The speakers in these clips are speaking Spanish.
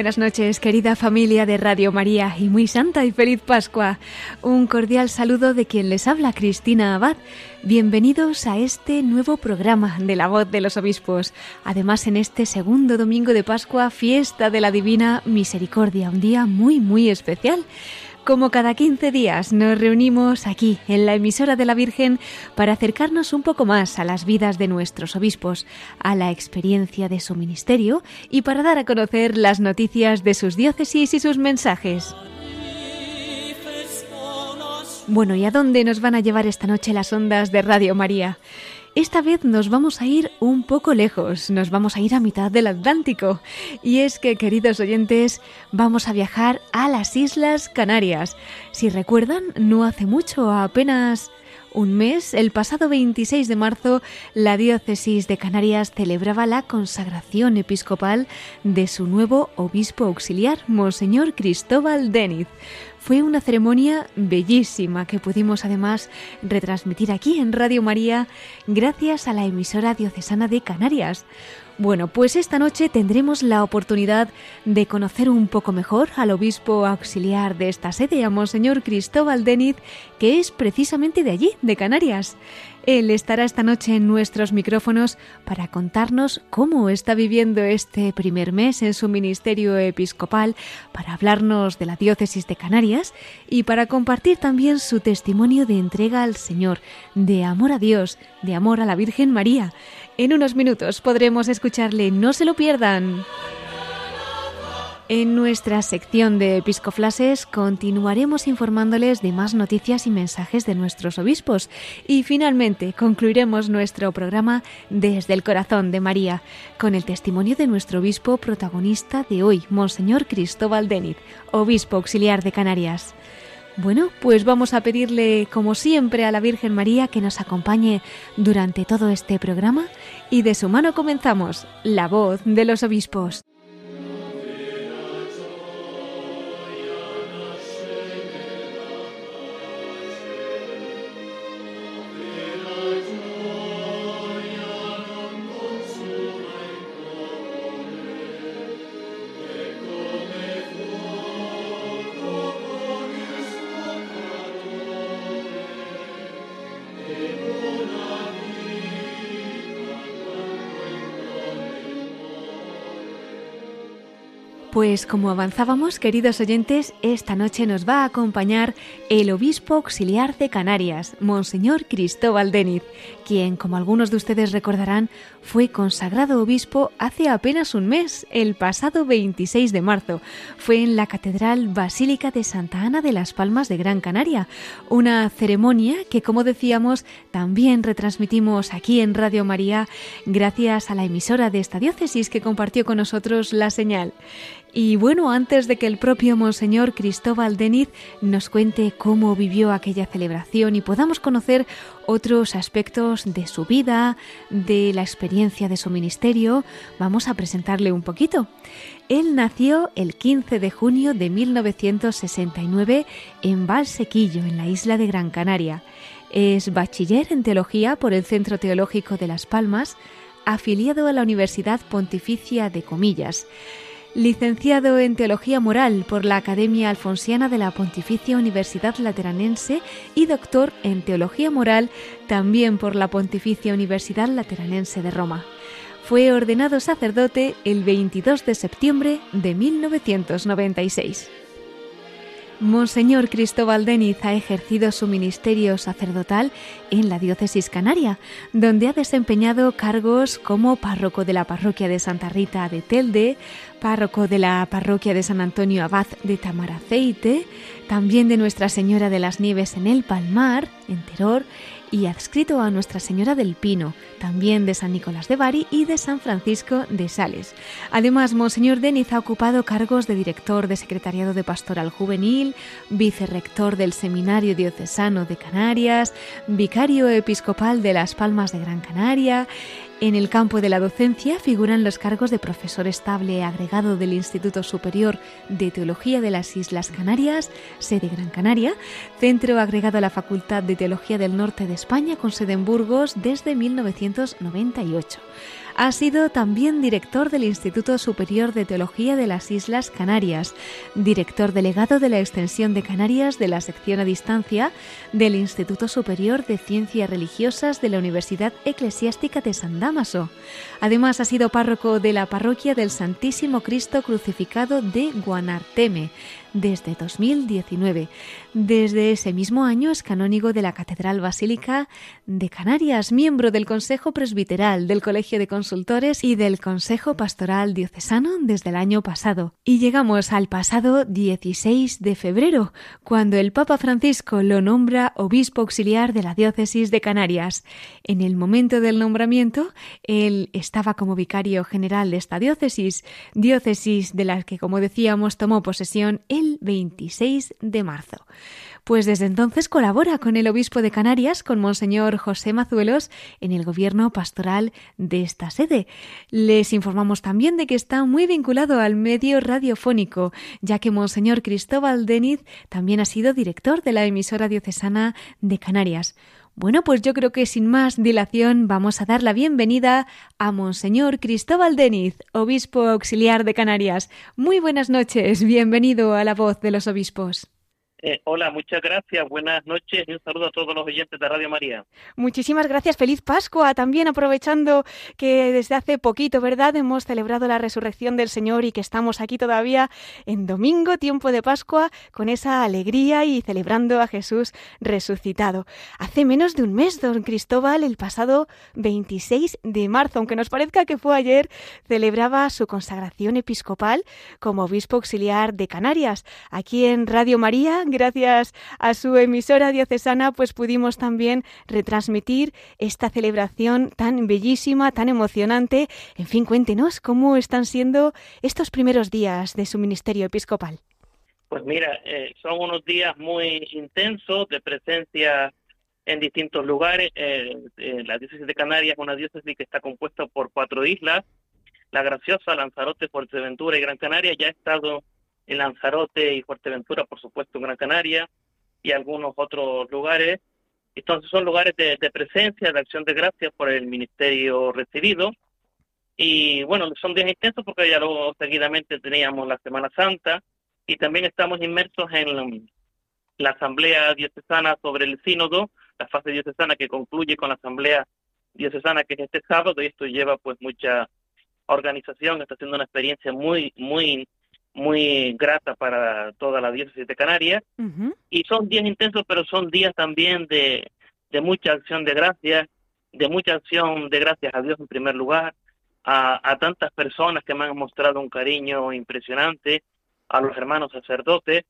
Buenas noches, querida familia de Radio María, y muy santa y feliz Pascua. Un cordial saludo de quien les habla, Cristina Abad. Bienvenidos a este nuevo programa de la voz de los obispos. Además, en este segundo domingo de Pascua, fiesta de la Divina Misericordia, un día muy, muy especial. Como cada 15 días nos reunimos aquí en la emisora de la Virgen para acercarnos un poco más a las vidas de nuestros obispos, a la experiencia de su ministerio y para dar a conocer las noticias de sus diócesis y sus mensajes. Bueno, ¿y a dónde nos van a llevar esta noche las ondas de Radio María? Esta vez nos vamos a ir un poco lejos, nos vamos a ir a mitad del Atlántico. Y es que, queridos oyentes, vamos a viajar a las Islas Canarias. Si recuerdan, no hace mucho, apenas un mes, el pasado 26 de marzo, la diócesis de Canarias celebraba la consagración episcopal de su nuevo obispo auxiliar, Monseñor Cristóbal Deniz. Fue una ceremonia bellísima que pudimos además retransmitir aquí en Radio María gracias a la emisora diocesana de Canarias. Bueno, pues esta noche tendremos la oportunidad de conocer un poco mejor al obispo auxiliar de esta sede, a Monseñor Cristóbal Deniz, que es precisamente de allí, de Canarias. Él estará esta noche en nuestros micrófonos para contarnos cómo está viviendo este primer mes en su ministerio episcopal, para hablarnos de la diócesis de Canarias y para compartir también su testimonio de entrega al Señor, de amor a Dios, de amor a la Virgen María. En unos minutos podremos escucharle, no se lo pierdan. En nuestra sección de episcoflases continuaremos informándoles de más noticias y mensajes de nuestros obispos y finalmente concluiremos nuestro programa desde el corazón de María con el testimonio de nuestro obispo protagonista de hoy, Monseñor Cristóbal Deniz, obispo auxiliar de Canarias. Bueno, pues vamos a pedirle, como siempre, a la Virgen María que nos acompañe durante todo este programa y de su mano comenzamos, la voz de los obispos. Pues como avanzábamos, queridos oyentes, esta noche nos va a acompañar el obispo auxiliar de Canarias, Monseñor Cristóbal Deniz, quien, como algunos de ustedes recordarán, fue consagrado obispo hace apenas un mes, el pasado 26 de marzo. Fue en la Catedral Basílica de Santa Ana de las Palmas de Gran Canaria, una ceremonia que, como decíamos, también retransmitimos aquí en Radio María gracias a la emisora de esta diócesis que compartió con nosotros la señal. Y bueno, antes de que el propio Monseñor Cristóbal Deniz nos cuente cómo vivió aquella celebración y podamos conocer otros aspectos de su vida, de la experiencia de su ministerio, vamos a presentarle un poquito. Él nació el 15 de junio de 1969 en Valsequillo, en la isla de Gran Canaria. Es bachiller en teología por el Centro Teológico de Las Palmas, afiliado a la Universidad Pontificia de Comillas licenciado en Teología Moral por la Academia Alfonsiana de la Pontificia Universidad Lateranense y doctor en Teología Moral también por la Pontificia Universidad Lateranense de Roma. Fue ordenado sacerdote el 22 de septiembre de 1996. Monseñor Cristóbal Deniz ha ejercido su ministerio sacerdotal en la diócesis canaria, donde ha desempeñado cargos como párroco de la parroquia de Santa Rita de Telde, párroco de la parroquia de San Antonio Abad de Tamaraceite, también de Nuestra Señora de las Nieves en el Palmar, en Teror, y adscrito a Nuestra Señora del Pino, también de San Nicolás de Bari y de San Francisco de Sales. Además, Monseñor Deniz ha ocupado cargos de director de Secretariado de Pastoral Juvenil, vicerrector del Seminario Diocesano de Canarias, vicario episcopal de Las Palmas de Gran Canaria, en el campo de la docencia figuran los cargos de profesor estable agregado del Instituto Superior de Teología de las Islas Canarias, sede Gran Canaria, centro agregado a la Facultad de Teología del Norte de España con sede en Burgos desde 1998. Ha sido también director del Instituto Superior de Teología de las Islas Canarias, director delegado de la Extensión de Canarias de la sección a distancia del Instituto Superior de Ciencias Religiosas de la Universidad Eclesiástica de San Damaso. Además, ha sido párroco de la parroquia del Santísimo Cristo Crucificado de Guanarteme desde 2019. Desde ese mismo año es canónigo de la Catedral Basílica de Canarias, miembro del Consejo Presbiteral, del Colegio de Consultores y del Consejo Pastoral Diocesano desde el año pasado. Y llegamos al pasado 16 de febrero, cuando el Papa Francisco lo nombra obispo auxiliar de la Diócesis de Canarias. En el momento del nombramiento, él estaba como vicario general de esta diócesis, diócesis de la que, como decíamos, tomó posesión el 26 de marzo. Pues desde entonces colabora con el obispo de Canarias, con Monseñor José Mazuelos, en el gobierno pastoral de esta sede. Les informamos también de que está muy vinculado al medio radiofónico, ya que Monseñor Cristóbal Deniz también ha sido director de la emisora diocesana de Canarias. Bueno, pues yo creo que sin más dilación vamos a dar la bienvenida a Monseñor Cristóbal Deniz, obispo auxiliar de Canarias. Muy buenas noches, bienvenido a la voz de los obispos. Eh, hola, muchas gracias, buenas noches y un saludo a todos los oyentes de Radio María. Muchísimas gracias, feliz Pascua. También aprovechando que desde hace poquito, ¿verdad?, hemos celebrado la resurrección del Señor y que estamos aquí todavía en domingo, tiempo de Pascua, con esa alegría y celebrando a Jesús resucitado. Hace menos de un mes, don Cristóbal, el pasado 26 de marzo, aunque nos parezca que fue ayer, celebraba su consagración episcopal como obispo auxiliar de Canarias. Aquí en Radio María gracias a su emisora diocesana, pues pudimos también retransmitir esta celebración tan bellísima, tan emocionante. En fin, cuéntenos cómo están siendo estos primeros días de su ministerio episcopal. Pues mira, eh, son unos días muy intensos de presencia en distintos lugares. Eh, eh, la diócesis de Canarias es una diócesis que está compuesta por cuatro islas. La Graciosa, Lanzarote, Fuerteventura y Gran Canaria ya ha estado en Lanzarote y Fuerteventura, por supuesto, en Gran Canaria y algunos otros lugares. Entonces son lugares de, presencia, de acción de gracias por el ministerio recibido. Y bueno, son días intensos porque ya luego seguidamente teníamos la Semana Santa y también estamos inmersos en la, Asamblea Diocesana sobre el Sínodo, la fase diocesana que concluye con la Asamblea Diocesana que es este sábado y esto lleva pues mucha organización, está siendo una experiencia muy, muy muy grata para toda la diócesis de Canarias. Y son días intensos, pero son días también de, de mucha acción de gracias, de mucha acción de gracias a Dios en primer lugar, a, a tantas personas que me han mostrado un cariño impresionante, a los hermanos sacerdotes,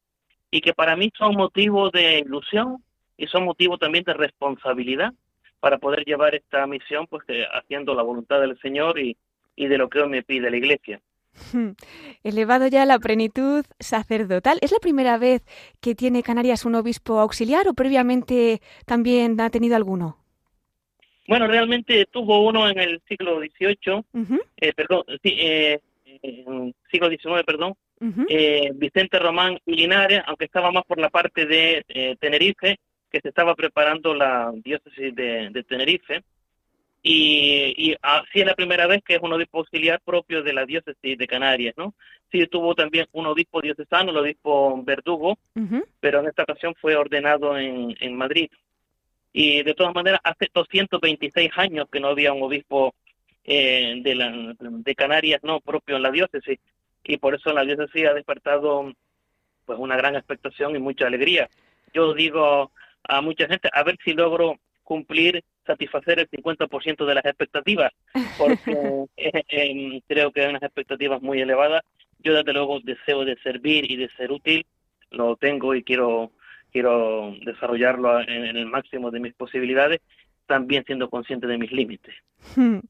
y que para mí son motivos de ilusión y son motivos también de responsabilidad para poder llevar esta misión, pues haciendo la voluntad del Señor y, y de lo que hoy me pide la Iglesia. Elevado ya a la plenitud sacerdotal. ¿Es la primera vez que tiene Canarias un obispo auxiliar o previamente también ha tenido alguno? Bueno, realmente tuvo uno en el siglo XVIII, eh, perdón, sí, eh, siglo XIX, perdón, eh, Vicente Román y Linares, aunque estaba más por la parte de eh, Tenerife, que se estaba preparando la diócesis de Tenerife y, y así es la primera vez que es un obispo auxiliar propio de la diócesis de Canarias, ¿no? Sí tuvo también un obispo diocesano, el obispo Verdugo, pero en esta ocasión fue ordenado en, en Madrid. Y de todas maneras, hace 226 años que no había un obispo eh, de, la, de Canarias no propio en la diócesis, y por eso la diócesis ha despertado pues una gran expectación y mucha alegría. Yo digo a mucha gente, a ver si logro cumplir satisfacer el 50% de las expectativas, porque eh, em, creo que hay unas expectativas muy elevadas. Yo desde luego deseo de servir y de ser útil, lo tengo y quiero quiero desarrollarlo en, en el máximo de mis posibilidades también siendo consciente de mis límites.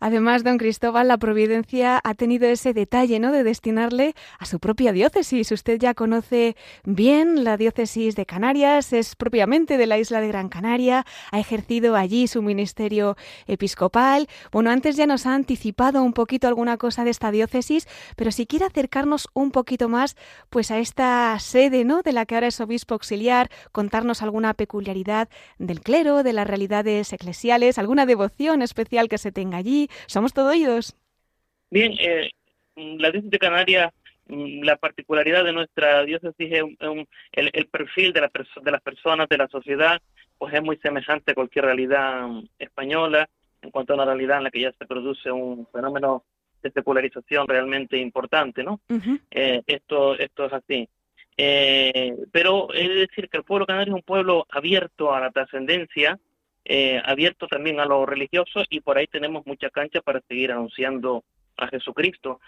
Además, don Cristóbal, la providencia ha tenido ese detalle, ¿no?, de destinarle a su propia diócesis. Usted ya conoce bien la diócesis de Canarias, es propiamente de la isla de Gran Canaria, ha ejercido allí su ministerio episcopal. Bueno, antes ya nos ha anticipado un poquito alguna cosa de esta diócesis, pero si quiere acercarnos un poquito más, pues a esta sede, ¿no?, de la que ahora es obispo auxiliar, contarnos alguna peculiaridad del clero, de las realidades eclesiales, alguna devoción especial que se tenga allí. Somos todo oídos. Bien, eh, la diócesis de Canarias, mm, la particularidad de nuestra diócesis es el, perfil de, la de las personas, de la sociedad, pues es muy semejante a cualquier realidad mm, española, en cuanto a una realidad en la que ya se produce un fenómeno de secularización realmente importante, ¿no? Eh, esto, esto es así. Eh, pero de decir que el pueblo canario es un pueblo abierto a la trascendencia, eh, abierto también a lo religioso y por ahí tenemos mucha cancha para seguir anunciando a Jesucristo.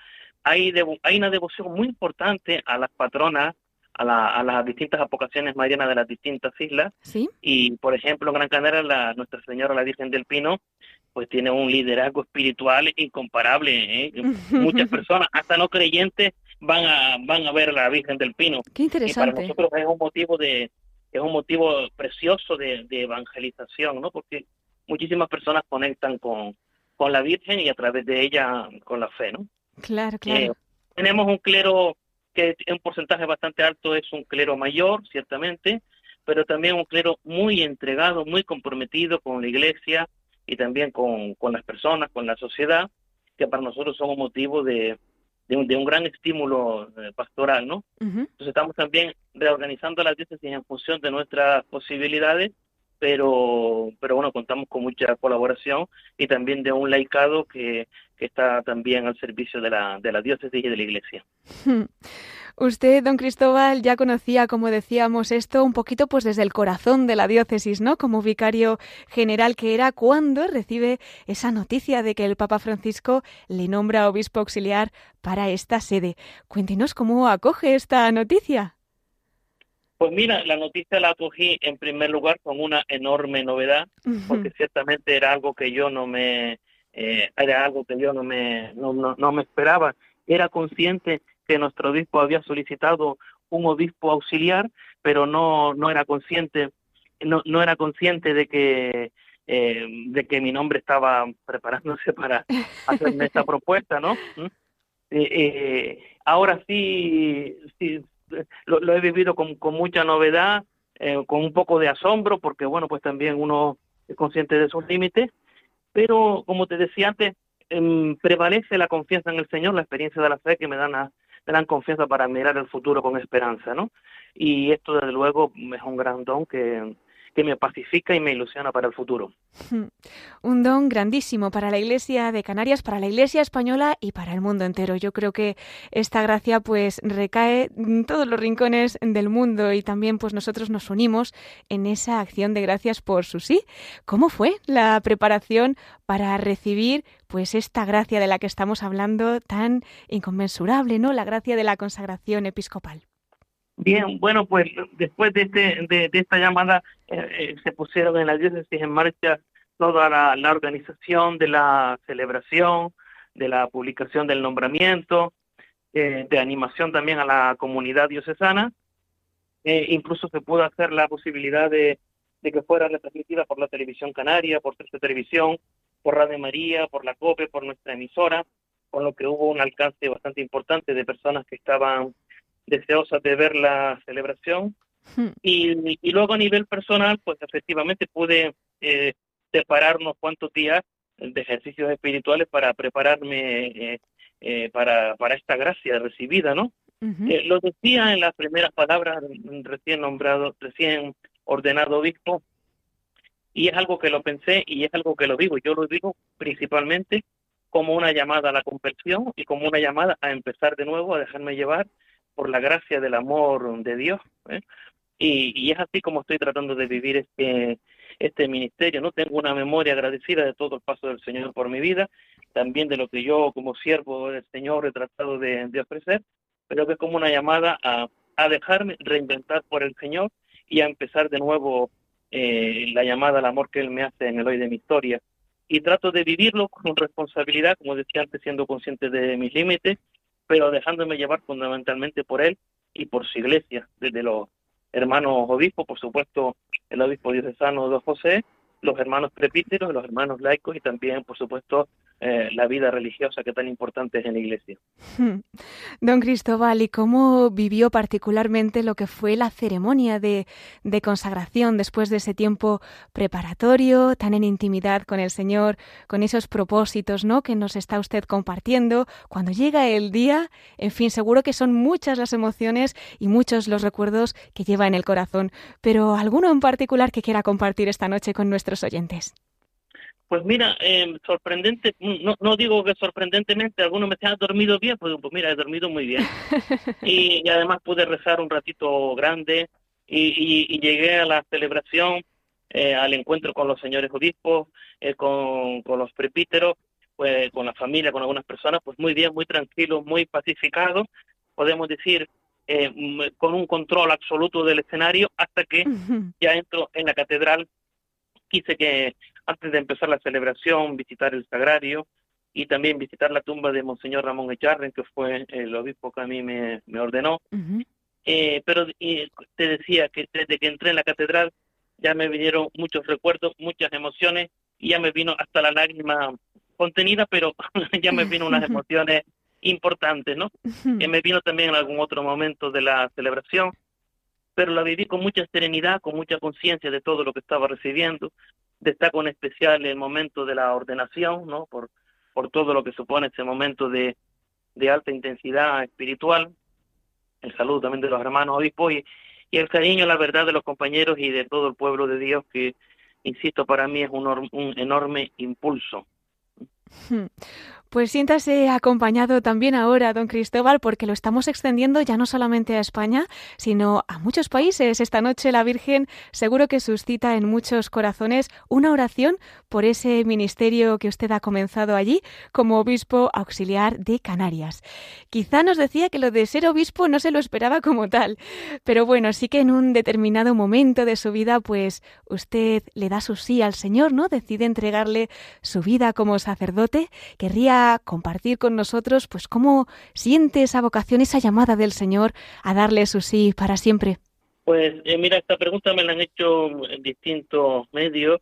Hay, hay una devoción muy importante a las patronas, a, a las distintas apocaciones marianas de las distintas islas. Y, por ejemplo, en Gran Canaria, la, Nuestra Señora, la Virgen del Pino, pues tiene un liderazgo espiritual incomparable. ¿eh? Muchas personas, hasta no creyentes, van a, van a ver a la Virgen del Pino. Qué interesante. Y para nosotros es un motivo de, es un motivo precioso de, evangelización, ¿no? Porque muchísimas personas conectan con, con la Virgen y a través de ella con la fe, ¿no? Claro, claro. Eh, tenemos un clero que en un porcentaje bastante alto es un clero mayor, ciertamente, pero también un clero muy entregado, muy comprometido con la iglesia y también con, con las personas, con la sociedad, que para nosotros son un motivo de, de un, gran estímulo eh, pastoral, ¿no? Entonces estamos también reorganizando las diócesis en función de nuestras posibilidades, pero, pero bueno, contamos con mucha colaboración y también de un laicado que, que está también al servicio de la, de la diócesis y de la iglesia. Usted, don Cristóbal, ya conocía, como decíamos, esto un poquito pues desde el corazón de la diócesis, ¿no? Como vicario general que era cuando recibe esa noticia de que el Papa Francisco le nombra obispo auxiliar para esta sede. Cuéntenos cómo acoge esta noticia. Pues mira, la noticia la acogí en primer lugar con una enorme novedad, porque ciertamente era algo que yo no me eh, era algo que yo no me no, no me esperaba. Era consciente que nuestro obispo había solicitado un obispo auxiliar, pero no, no era consciente, no, no era consciente de que eh, de que mi nombre estaba preparándose para hacerme esta propuesta, ¿no? ¿Mm? Eh, eh, ahora sí, sí lo, he vivido con, con mucha novedad, con un poco de asombro, porque bueno, pues también uno es consciente de sus límites, pero como te decía antes, em, prevalece la confianza en el Señor, la experiencia de la fe que me dan me dan confianza para mirar el futuro con esperanza, ¿no? Y esto, desde luego, es un gran don que, que me pacifica y me ilusiona para el futuro. Un don grandísimo para la Iglesia de Canarias, para la Iglesia española y para el mundo entero. Yo creo que esta gracia pues recae en todos los rincones del mundo y también pues nosotros nos unimos en esa acción de gracias por su sí. ¿Cómo fue la preparación para recibir pues esta gracia de la que estamos hablando tan inconmensurable, ¿no? La gracia de la consagración episcopal. Bien, bueno, pues después de, este, de, esta llamada eh, eh, se pusieron en la diócesis en marcha toda la, organización de la celebración, de la publicación del nombramiento, eh, de animación también a la comunidad diocesana. incluso se pudo hacer la posibilidad de, que fuera retransmitida por la televisión canaria, por Tercera Televisión, por Radio María, por la COPE, por nuestra emisora, con lo que hubo un alcance bastante importante de personas que estaban deseosas de ver la celebración. Hmm. Y, y, luego a nivel personal, pues efectivamente pude eh, separar unos cuantos días de ejercicios espirituales para prepararme eh, eh, para, para esta gracia recibida, ¿no? Eh, lo decía en las primeras palabras recién nombrado, recién ordenado obispo, y es algo que lo pensé y es algo que lo digo. Yo lo digo principalmente como una llamada a la conversión y como una llamada a empezar de nuevo, a dejarme llevar por la gracia del amor de Dios. ¿eh? Y, es así como estoy tratando de vivir este, este ministerio. No tengo una memoria agradecida de todo el paso del Señor por mi vida, también de lo que yo como siervo del Señor he tratado de, ofrecer, pero que es como una llamada a, a dejarme reinventar por el Señor y a empezar de nuevo eh, la llamada al amor que Él me hace en el hoy de mi historia. Y trato de vivirlo con responsabilidad, como decía antes, siendo consciente de mis límites, pero dejándome llevar fundamentalmente por Él y por su iglesia, desde los hermanos obispos, por supuesto, el obispo diocesano de José, los hermanos prepíteros, los hermanos laicos y también, por supuesto, eh, la vida religiosa que tan importante es en la Iglesia. Don Cristóbal, ¿y cómo vivió particularmente lo que fue la ceremonia de, de, consagración después de ese tiempo preparatorio, tan en intimidad con el Señor, con esos propósitos ¿no? que nos está usted compartiendo? Cuando llega el día, en fin, seguro que son muchas las emociones y muchos los recuerdos que lleva en el corazón, pero alguno en particular que quiera compartir esta noche con nuestros oyentes. Pues mira, eh, sorprendente, no, no digo que sorprendentemente, algunos me decían, ¿has dormido bien? Pues, pues mira, he dormido muy bien. y, además pude rezar un ratito grande y, llegué a la celebración, eh, al encuentro con los señores obispos, eh, con, con los prepíteros, pues con la familia, con algunas personas, pues muy bien, muy tranquilo, muy pacificado, podemos decir, con un control absoluto del escenario, hasta que ya entro en la catedral quise que antes de empezar la celebración visitar el sagrario y también visitar la tumba de Monseñor Ramón Echarren, que fue el obispo que a mí me, ordenó. eh, pero te decía que desde que entré en la catedral ya me vinieron muchos recuerdos, muchas emociones y ya me vino hasta la lágrima contenida, pero ya me vino unas emociones importantes, ¿no? Que me vino también en algún otro momento de la celebración pero la viví con mucha serenidad, con mucha conciencia de todo lo que estaba recibiendo. Destaco en especial el momento de la ordenación, ¿no? Por, por todo lo que supone ese momento de, de alta intensidad espiritual. El saludo también de los hermanos obispos y, el cariño, la verdad, de los compañeros y de todo el pueblo de Dios, que, insisto, para mí es un, un enorme impulso. Pues siéntase acompañado también ahora, don Cristóbal, porque lo estamos extendiendo ya no solamente a España, sino a muchos países. Esta noche la Virgen seguro que suscita en muchos corazones una oración por ese ministerio que usted ha comenzado allí como obispo auxiliar de Canarias. Quizá nos decía que lo de ser obispo no se lo esperaba como tal, pero bueno, sí que en un determinado momento de su vida, pues usted le da su sí al Señor, ¿no? Decide entregarle su vida como sacerdote. Querría compartir con nosotros pues cómo siente esa vocación, esa llamada del Señor a darle su sí para siempre. Pues eh, mira, esta pregunta me la han hecho en distintos medios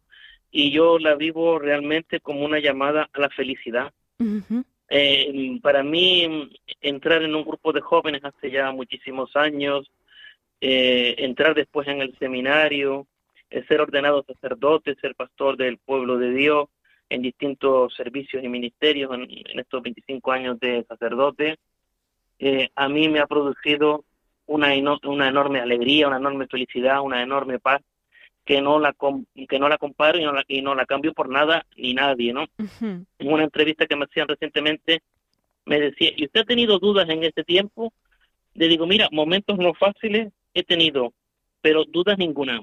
y yo la vivo realmente como una llamada a la felicidad. Eh, para mí, entrar en un grupo de jóvenes hace ya muchísimos años, eh, entrar después en el seminario, ser ordenado sacerdote, ser pastor del pueblo de Dios, en distintos servicios y ministerios en, estos 25 años de sacerdote, eh, a mí me ha producido una, una enorme alegría, una enorme felicidad, una enorme paz que no la que no la comparo y no la, y no la cambio por nada ni nadie, ¿no? En una entrevista que me hacían recientemente me decía, ¿y usted ha tenido dudas en este tiempo? Le digo, mira, momentos no fáciles he tenido, pero dudas ninguna,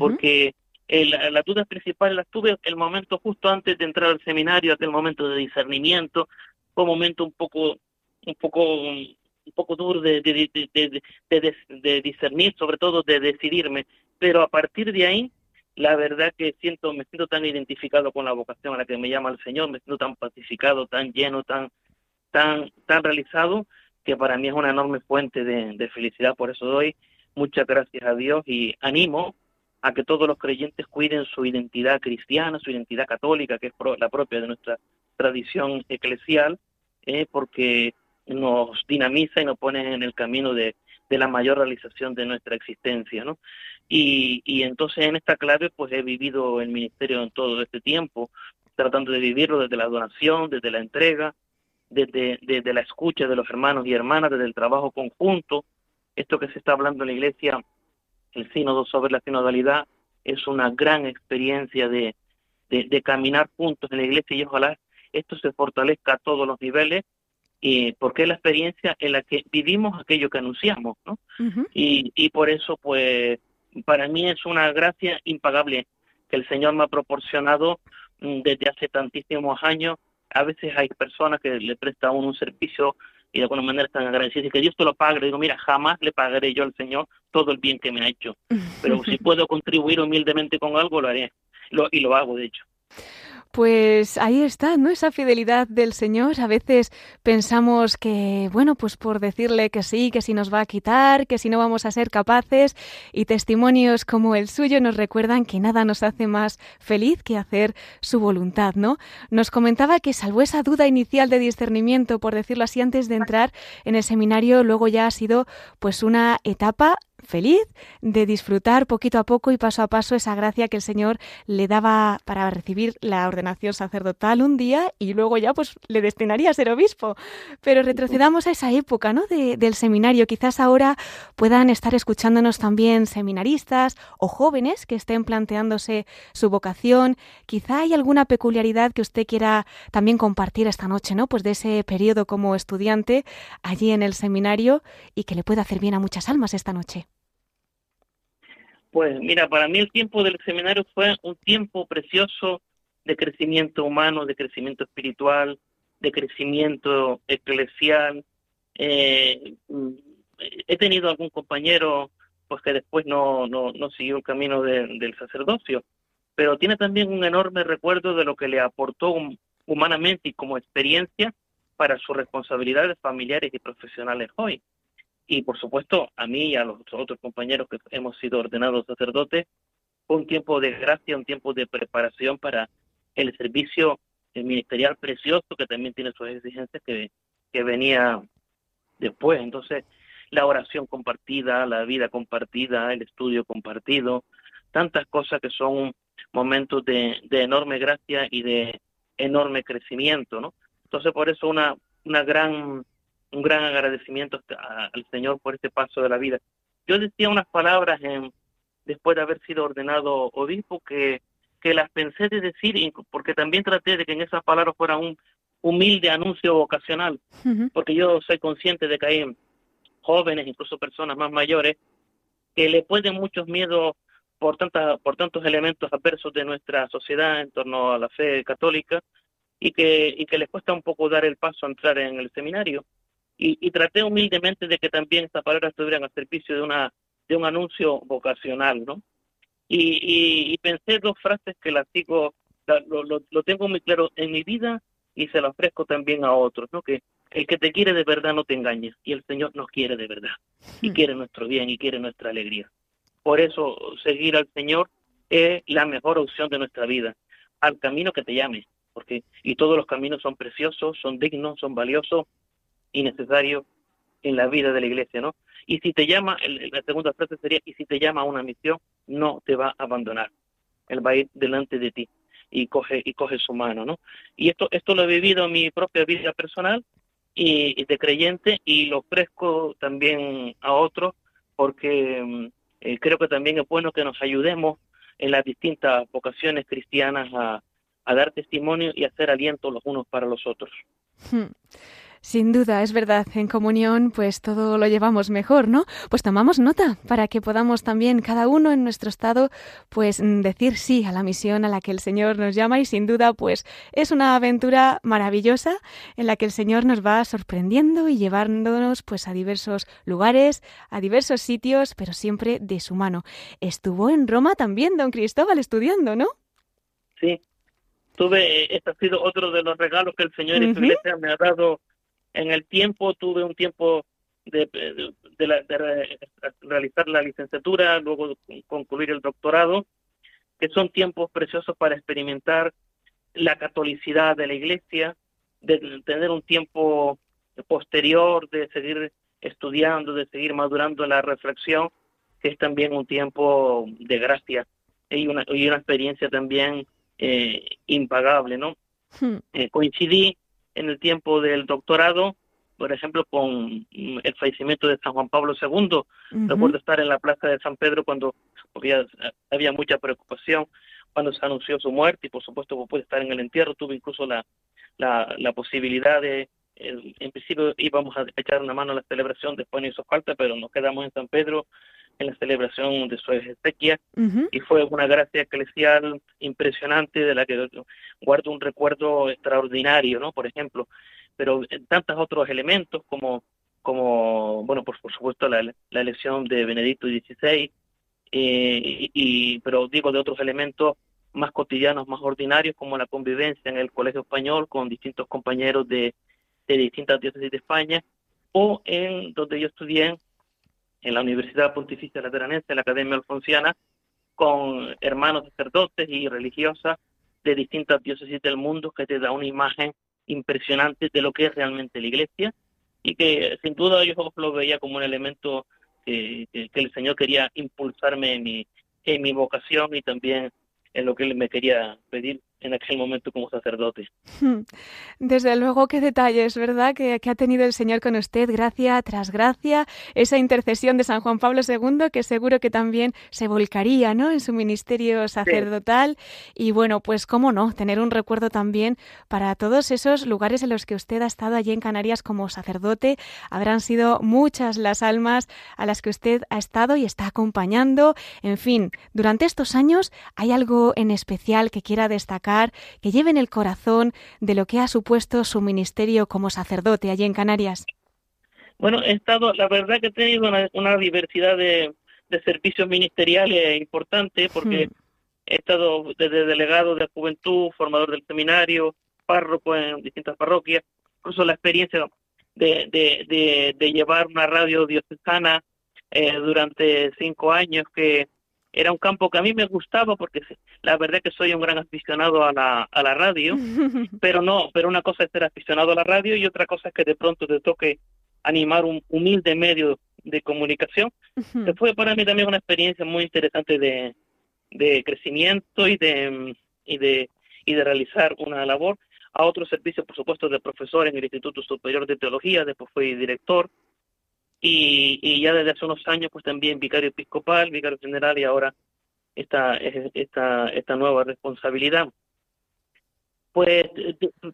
porque la duda principal la tuve el momento justo antes de entrar al seminario, aquel momento de discernimiento, fue un momento un poco, un poco, un poco duro de, de, discernir, sobre todo de decidirme, pero a partir de ahí, la verdad que siento, me siento tan identificado con la vocación a la que me llama el Señor, me siento tan pacificado, tan lleno, tan, tan, tan realizado, que para mí es una enorme fuente de felicidad, por eso doy muchas gracias a Dios y animo a que todos los creyentes cuiden su identidad cristiana, su identidad católica, que es la propia de nuestra tradición eclesial, eh, porque nos dinamiza y nos pone en el camino de, la mayor realización de nuestra existencia, ¿no? Y, y, entonces en esta clave pues he vivido el ministerio en todo este tiempo, tratando de vivirlo desde la donación, desde la entrega, desde, desde la escucha de los hermanos y hermanas, desde el trabajo conjunto, esto que se está hablando en la iglesia el sínodo sobre la sinodalidad es una gran experiencia de, de, caminar juntos en la iglesia y ojalá esto se fortalezca a todos los niveles y porque es la experiencia en la que vivimos aquello que anunciamos, ¿no? y, y por eso, pues, para mí es una gracia impagable que el Señor me ha proporcionado mm, desde hace tantísimos años a veces hay personas que le prestan un servicio y de alguna manera están agradecidos y que Dios te lo pague. Le digo, mira, jamás le pagaré yo al Señor todo el bien que me ha hecho. Pero si puedo contribuir humildemente con algo, lo haré. Lo, y lo hago, de hecho. Pues ahí está, ¿no? Esa fidelidad del Señor. A veces pensamos que, bueno, pues por decirle que sí, que si nos va a quitar, que si no vamos a ser capaces, y testimonios como el suyo nos recuerdan que nada nos hace más feliz que hacer su voluntad, ¿no? Nos comentaba que salvo esa duda inicial de discernimiento, por decirlo así, antes de entrar en el seminario, luego ya ha sido pues una etapa feliz de disfrutar poquito a poco y paso a paso esa gracia que el Señor le daba para recibir la ordenación sacerdotal un día y luego ya pues le destinaría a ser obispo. Pero retrocedamos a esa época, ¿no? del seminario. Quizás ahora puedan estar escuchándonos también seminaristas o jóvenes que estén planteándose su vocación. Quizá hay alguna peculiaridad que usted quiera también compartir esta noche, ¿no? Pues de ese periodo como estudiante allí en el seminario y que le pueda hacer bien a muchas almas esta noche. Pues mira, para mí el tiempo del seminario fue un tiempo precioso de crecimiento humano, de crecimiento espiritual, de crecimiento eclesial. Eh, he tenido algún compañero pues que después no, no, no siguió el camino del sacerdocio, pero tiene también un enorme recuerdo de lo que le aportó humanamente y como experiencia para sus responsabilidades familiares y profesionales hoy. Y por supuesto, a mí y a los otros compañeros que hemos sido ordenados sacerdotes, un tiempo de gracia, un tiempo de preparación para el servicio ministerial precioso que también tiene sus exigencias que, que venía después. Entonces, la oración compartida, la vida compartida, el estudio compartido, tantas cosas que son momentos de, de enorme gracia y de enorme crecimiento, ¿no? Entonces, por eso una, una gran un gran agradecimiento al Señor por este paso de la vida. Yo decía unas palabras en, después de haber sido ordenado obispo que, que las pensé de decir, porque también traté de que en esas palabras fuera un humilde anuncio vocacional, porque yo soy consciente de que hay jóvenes, incluso personas más mayores, que le pueden muchos miedos por, tanta, por tantos elementos adversos de nuestra sociedad en torno a la fe católica y que, y que les cuesta un poco dar el paso a entrar en el seminario y, traté humildemente de que también estas palabras estuvieran al servicio de una de un anuncio vocacional, ¿no? Y, pensé dos frases que las digo, lo, lo, tengo muy claro en mi vida y se lo ofrezco también a otros, ¿no? Que el que te quiere de verdad no te engaña y el Señor nos quiere de verdad y hmm. quiere nuestro bien y quiere nuestra alegría. Por eso seguir al Señor es la mejor opción de nuestra vida, al camino que te llame, porque y todos los caminos son preciosos, son dignos, son valiosos y necesario en la vida de la iglesia, ¿no? Y si te llama, la segunda frase sería, y si te llama a una misión, no te va a abandonar. Él va a ir delante de ti y coge, y coge su mano, ¿no? Y esto, esto lo he vivido en mi propia vida personal y, de creyente y lo ofrezco también a otros porque mm, eh, creo que también es bueno que nos ayudemos en las distintas vocaciones cristianas a, a dar testimonio y hacer aliento los unos para los otros. Hmm. Sin duda, es verdad, en comunión pues todo lo llevamos mejor, ¿no? Pues tomamos nota para que podamos también cada uno en nuestro estado pues mm, decir sí a la misión a la que el Señor nos llama y sin duda pues es una aventura maravillosa en la que el Señor nos va sorprendiendo y llevándonos pues a diversos lugares, a diversos sitios, pero siempre de su mano. Estuvo en Roma también don Cristóbal estudiando, ¿no? Sí. Tuve, este ha sido otro de los regalos que el Señor y su iglesia me ha dado en el tiempo tuve un tiempo de, realizar la licenciatura, luego concluir el doctorado, que son tiempos preciosos para experimentar la catolicidad de la Iglesia, de tener un tiempo posterior, de seguir estudiando, de seguir madurando la reflexión, que es también un tiempo de gracia y una, y una experiencia también eh, impagable, ¿no? Hmm. Eh, coincidí en el tiempo del doctorado, por ejemplo, con el fallecimiento de San Juan Pablo II. Recuerdo estar en la plaza de San Pedro cuando porque había mucha preocupación cuando se anunció su muerte y por supuesto pude estar en el entierro. Tuve incluso la, la, posibilidad de, en principio íbamos a echar una mano a la celebración, después no hizo falta, pero nos quedamos en San Pedro en la celebración de su exequia y fue una gracia eclesial impresionante de la que guardo un recuerdo extraordinario, ¿no? Por ejemplo, pero en tantos otros elementos como como bueno por, por supuesto la, la elección de Benedicto XVI eh, y, pero digo de otros elementos más cotidianos más ordinarios como la convivencia en el colegio español con distintos compañeros de, de distintas diócesis de España o en donde yo estudié en la Universidad Pontificia Lateranense, en la Academia Alfonsiana, con hermanos sacerdotes y religiosas de distintas diócesis del mundo que te da una imagen impresionante de lo que es realmente la iglesia y que sin duda yo lo veía como un elemento que, el Señor quería impulsarme en mi, en mi vocación y también en lo que Él me quería pedir en aquel momento como sacerdote. Desde luego, qué detalles, ¿verdad? Que, ha tenido el Señor con usted, gracia tras gracia, esa intercesión de San Juan Pablo II, que seguro que también se volcaría, ¿no? En su ministerio sacerdotal. Y bueno, pues cómo no, tener un recuerdo también para todos esos lugares en los que usted ha estado allí en Canarias como sacerdote. Habrán sido muchas las almas a las que usted ha estado y está acompañando. En fin, durante estos años, ¿hay algo en especial que quiera destacar? Que lleven el corazón de lo que ha supuesto su ministerio como sacerdote allí en Canarias? Bueno, he estado, la verdad que he tenido una, diversidad de, servicios ministeriales importantes porque hmm. he estado desde delegado de juventud, formador del seminario, párroco en distintas parroquias, incluso la experiencia de, de, de, llevar una radio diocesana eh, durante cinco años que era un campo que a mí me gustaba porque la verdad que soy un gran aficionado a la, a la radio, pero no, pero una cosa es ser aficionado a la radio y otra cosa es que de pronto te toque animar un humilde medio de comunicación. fue para mí también una experiencia muy interesante de, de crecimiento y de, y de y de realizar una labor. A otro servicio, por supuesto, de profesor en el Instituto Superior de Teología, después fui director y, ya desde hace unos años pues también vicario episcopal, vicario general y ahora esta, esta, esta nueva responsabilidad. Pues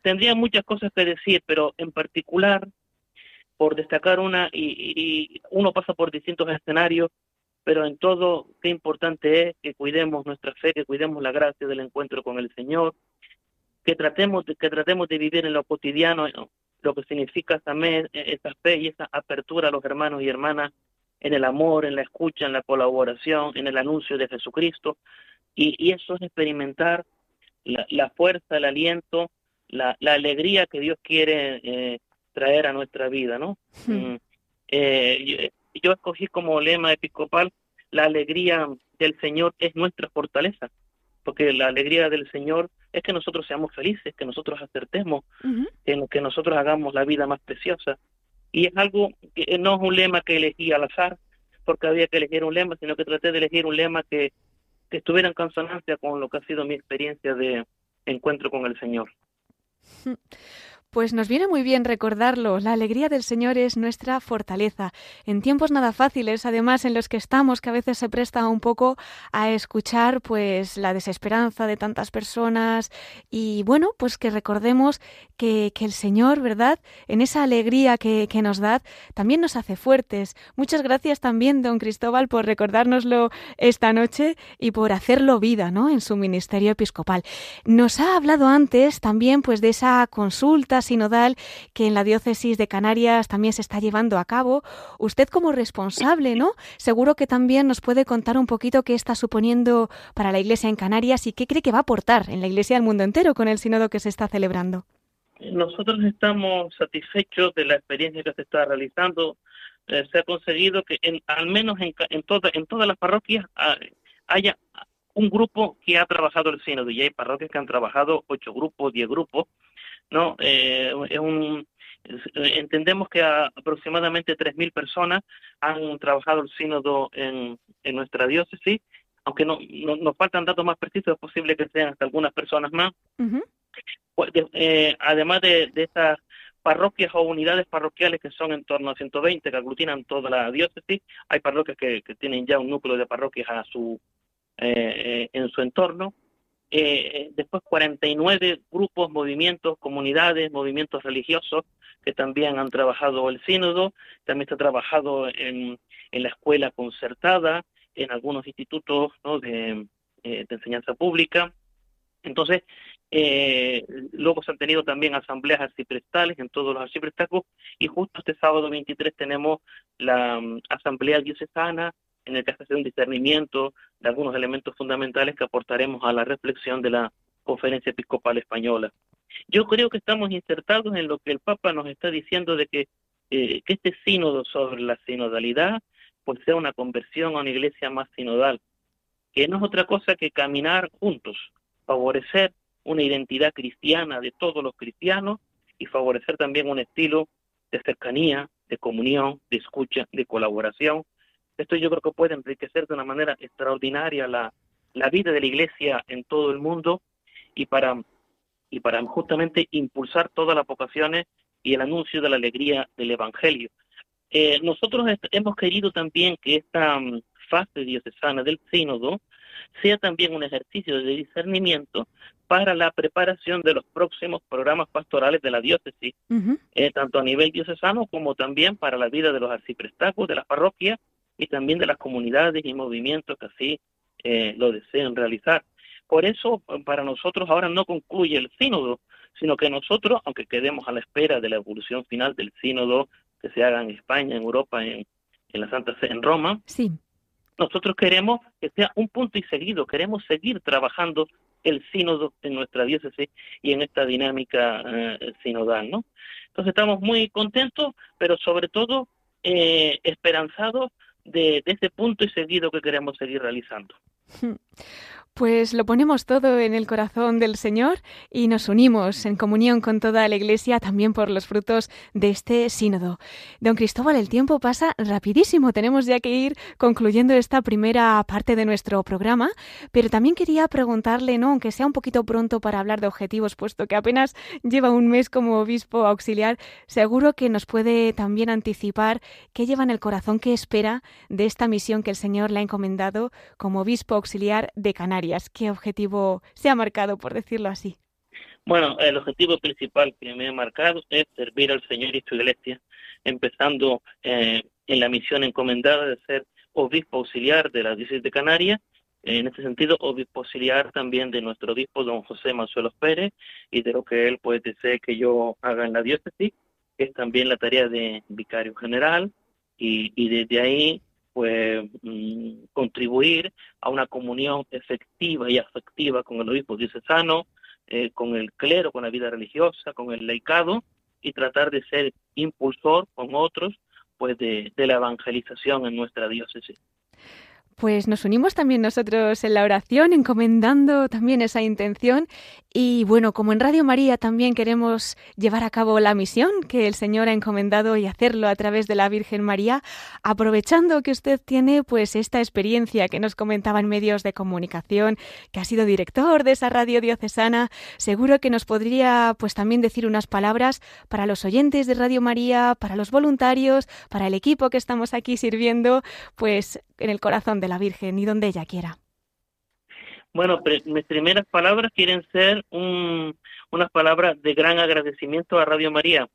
tendría muchas cosas que decir, pero en particular, por destacar una, y, uno pasa por distintos escenarios, pero en todo, qué importante es que cuidemos nuestra fe, que cuidemos la gracia del encuentro con el Señor, que tratemos de, que tratemos de vivir en lo cotidiano lo que significa también e, esa fe y esa apertura a los hermanos y hermanas en el amor, en la escucha, en la colaboración, en el anuncio de Jesucristo. Y, eso es experimentar la, fuerza, el aliento, la, alegría que Dios quiere eh, traer a nuestra vida, ¿no? Hmm. Mm, eh, yo escogí como lema episcopal, la alegría del Señor es nuestra fortaleza porque la alegría del Señor es que nosotros seamos felices, que nosotros acertemos, que, que nosotros hagamos la vida más preciosa. Y es algo que no es un lema que elegí al azar, porque había que elegir un lema, sino que traté de elegir un lema que, que estuviera en consonancia con lo que ha sido mi experiencia de encuentro con el Señor. Pues nos viene muy bien recordarlo. La alegría del Señor es nuestra fortaleza. En tiempos nada fáciles, además, en los que estamos, que a veces se presta un poco a escuchar, pues, la desesperanza de tantas personas. Y bueno, pues que recordemos que, el Señor, ¿verdad? En esa alegría que, que, nos da, también nos hace fuertes. Muchas gracias también, don Cristóbal, por recordárnoslo esta noche y por hacerlo vida, ¿no? En su ministerio episcopal. Nos ha hablado antes también, pues, de esa consulta sinodal que en la diócesis de Canarias también se está llevando a cabo. Usted como responsable, ¿no? Seguro que también nos puede contar un poquito qué está suponiendo para la Iglesia en Canarias y qué cree que va a aportar en la Iglesia al mundo entero con el sínodo que se está celebrando. Nosotros estamos satisfechos de la experiencia que se está realizando. Eh, se ha conseguido que en, al menos en, en, en todas las parroquias ah, haya un grupo que ha trabajado el sínodo y hay parroquias que han trabajado ocho grupos, diez grupos ¿no? Eh, es un, entendemos que aproximadamente 3.000 personas han trabajado el sínodo en, en nuestra diócesis, aunque no, nos faltan datos más precisos, es posible que sean hasta algunas personas más. Eh, además de, de estas parroquias o unidades parroquiales que son en torno a 120 que aglutinan toda la diócesis, hay parroquias que, que tienen ya un núcleo de parroquias a su eh, en su entorno eh, después 49 grupos, movimientos, comunidades, movimientos religiosos que también han trabajado el sínodo, también está trabajado en, la escuela concertada, en algunos institutos de, eh, de enseñanza pública. Entonces, eh, luego se han tenido también asambleas arciprestales en todos los arciprestacos y justo este sábado 23 tenemos la um, asamblea diocesana en el que hace un discernimiento de algunos elementos fundamentales que aportaremos a la reflexión de la Conferencia Episcopal Española. Yo creo que estamos insertados en lo que el Papa nos está diciendo de que, eh, que este sínodo sobre la sinodalidad pues sea una conversión a una iglesia más sinodal, que no es otra cosa que caminar juntos, favorecer una identidad cristiana de todos los cristianos y favorecer también un estilo de cercanía, de comunión, de escucha, de colaboración. Esto yo creo que puede enriquecer de una manera extraordinaria la, la vida de la Iglesia en todo el mundo y para, y para justamente impulsar todas las vocaciones y el anuncio de la alegría del Evangelio. Eh, nosotros hemos querido también que esta mm, fase diocesana del sínodo sea también un ejercicio de discernimiento para la preparación de los próximos programas pastorales de la diócesis, eh, tanto a nivel diocesano como también para la vida de los arciprestacos, de las parroquias y también de las comunidades y movimientos que así eh, lo deseen realizar. Por eso, para nosotros ahora no concluye el sínodo, sino que nosotros, aunque quedemos a la espera de la evolución final del sínodo que se haga en España, en Europa, en, en la Santa Sede, en Roma, sí. nosotros queremos que sea un punto y seguido, queremos seguir trabajando el sínodo en nuestra diócesis y en esta dinámica eh, sinodal, ¿no? Entonces estamos muy contentos, pero sobre todo eh, esperanzados de, de ese punto y seguido que queremos seguir realizando. Pues lo ponemos todo en el corazón del Señor y nos unimos en comunión con toda la Iglesia también por los frutos de este sínodo. Don Cristóbal, el tiempo pasa rapidísimo. Tenemos ya que ir concluyendo esta primera parte de nuestro programa, pero también quería preguntarle, no, aunque sea un poquito pronto para hablar de objetivos, puesto que apenas lleva un mes como obispo auxiliar, seguro que nos puede también anticipar qué lleva en el corazón, qué espera de esta misión que el Señor le ha encomendado como obispo auxiliar de Canarias. ¿Qué objetivo se ha marcado, por decirlo así? Bueno, el objetivo principal que me he marcado es servir al Señor y su iglesia, empezando eh, en la misión encomendada de ser obispo auxiliar de la diócesis de Canarias, en este sentido, obispo auxiliar también de nuestro obispo don José Manzuelos Pérez y de lo que él pues desee que yo haga en la diócesis, que es también la tarea de vicario general, y, y desde ahí pues mm, contribuir a una comunión efectiva y afectiva con el obispo diocesano, eh, con el clero, con la vida religiosa, con el laicado y tratar de ser impulsor con otros pues de la evangelización en nuestra diócesis. Pues nos unimos también nosotros en la oración, encomendando también esa intención. Y bueno, como en Radio María también queremos llevar a cabo la misión que el Señor ha encomendado y hacerlo a través de la Virgen María, aprovechando que usted tiene pues esta experiencia que nos comentaba en medios de comunicación, que ha sido director de esa radio diocesana, seguro que nos podría pues también decir unas palabras para los oyentes de Radio María, para los voluntarios, para el equipo que estamos aquí sirviendo, pues en el corazón de la Virgen y donde ella quiera. Bueno, mis primeras palabras quieren ser un, unas palabras de gran agradecimiento a Radio María,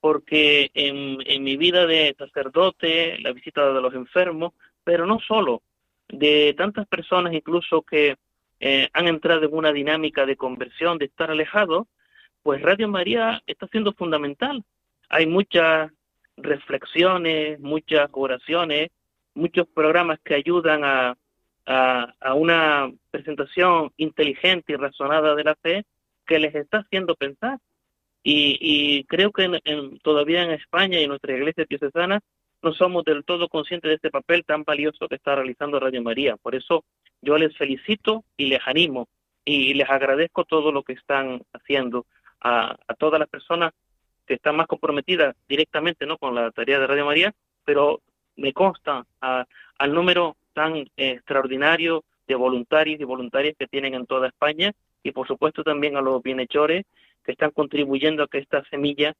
porque en, en mi vida de sacerdote, la visita de los enfermos, pero no solo, de tantas personas incluso que eh, han entrado en una dinámica de conversión, de estar alejados, pues Radio María está siendo fundamental. Hay muchas reflexiones, muchas oraciones, muchos programas que ayudan a, a, una presentación inteligente y razonada de la fe que les está haciendo pensar. Y, y creo que en, todavía en España y en nuestra iglesia diocesana no somos del todo conscientes de este papel tan valioso que está realizando Radio María. Por eso yo les felicito y les animo y les agradezco todo lo que están haciendo a, a todas las personas que están más comprometidas directamente no con la tarea de Radio María, pero me consta al número tan extraordinario de voluntarios y voluntarias que tienen en toda España y por supuesto también a los bienhechores que están contribuyendo a que esta semilla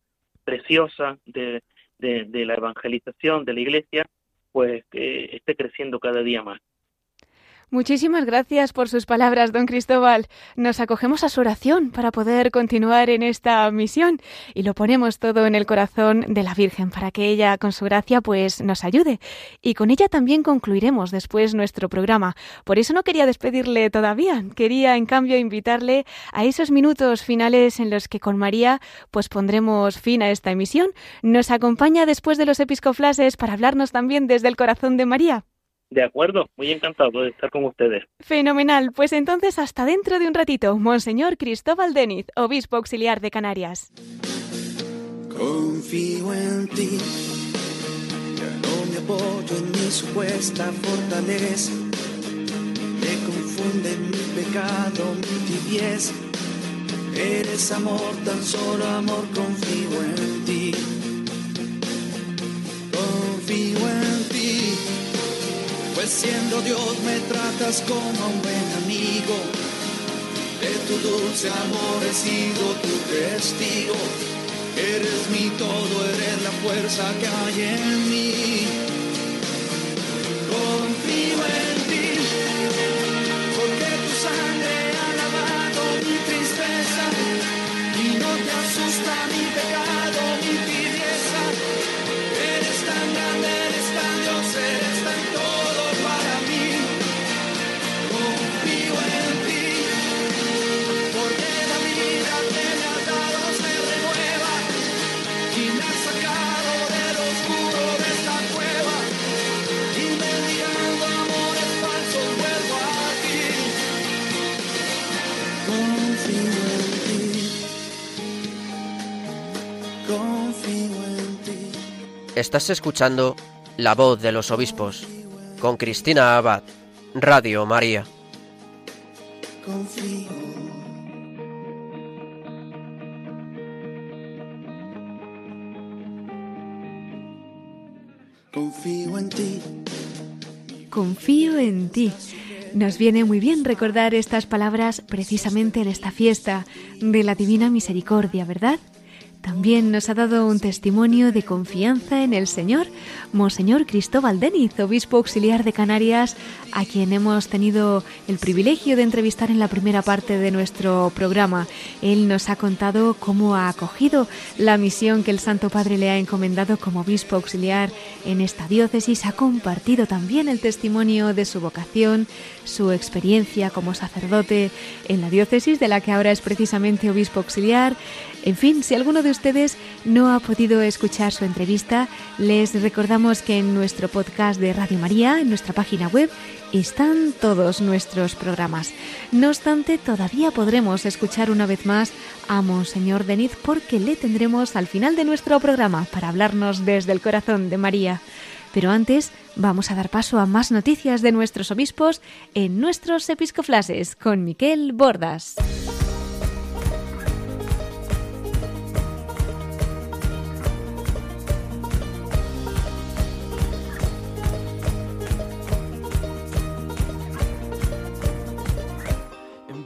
preciosa de, la evangelización de la iglesia pues esté creciendo cada día más. Muchísimas gracias por sus palabras, don Cristóbal. Nos acogemos a su oración para poder continuar en esta misión y lo ponemos todo en el corazón de la Virgen para que ella, con su gracia, pues nos ayude. Y con ella también concluiremos después nuestro programa. Por eso no quería despedirle todavía. Quería, en cambio, invitarle a esos minutos finales en los que con María pues pondremos fin a esta emisión. Nos acompaña después de los episcoflases para hablarnos también desde el corazón de María. De acuerdo, muy encantado de estar con ustedes. Fenomenal, pues entonces hasta dentro de un ratito, Monseñor Cristóbal Deniz, obispo auxiliar de Canarias. Confío en ti, ya no me apoyo en mi supuesta fortaleza, me confunde mi pecado, mi tibieza, eres amor, tan solo amor, confío en ti, confío en ti siendo Dios me tratas como un buen amigo. De tu dulce amor he sido tu testigo. Eres mi todo, eres la fuerza que hay en mí. Confío en ti, porque tu sangre ha lavado mi tristeza y no te asusta mi pecado, Estás escuchando La voz de los obispos con Cristina Abad, Radio María. confío. Confío en ti, Confío en ti. Nos viene muy bien recordar estas palabras precisamente en esta fiesta de la Divina Misericordia, ¿verdad? También nos ha dado un testimonio de confianza en el Señor, Monseñor Cristóbal Deniz, obispo auxiliar de Canarias, a quien hemos tenido el privilegio de entrevistar en la primera parte de nuestro programa. Él nos ha contado cómo ha acogido la misión que el Santo Padre le ha encomendado como obispo auxiliar en esta diócesis, ha compartido también el testimonio de su vocación, su experiencia como sacerdote en la diócesis de la que ahora es precisamente obispo auxiliar. En fin, si alguno de ustedes no ha podido escuchar su entrevista, les recordamos que en nuestro podcast de Radio María, en nuestra página web, están todos nuestros programas. No obstante, todavía podremos escuchar una vez más a Monseñor Deniz porque le tendremos al final de nuestro programa para hablarnos desde el corazón de María. Pero antes vamos a dar paso a más noticias de nuestros obispos en nuestros episcoflases con Miquel Bordas.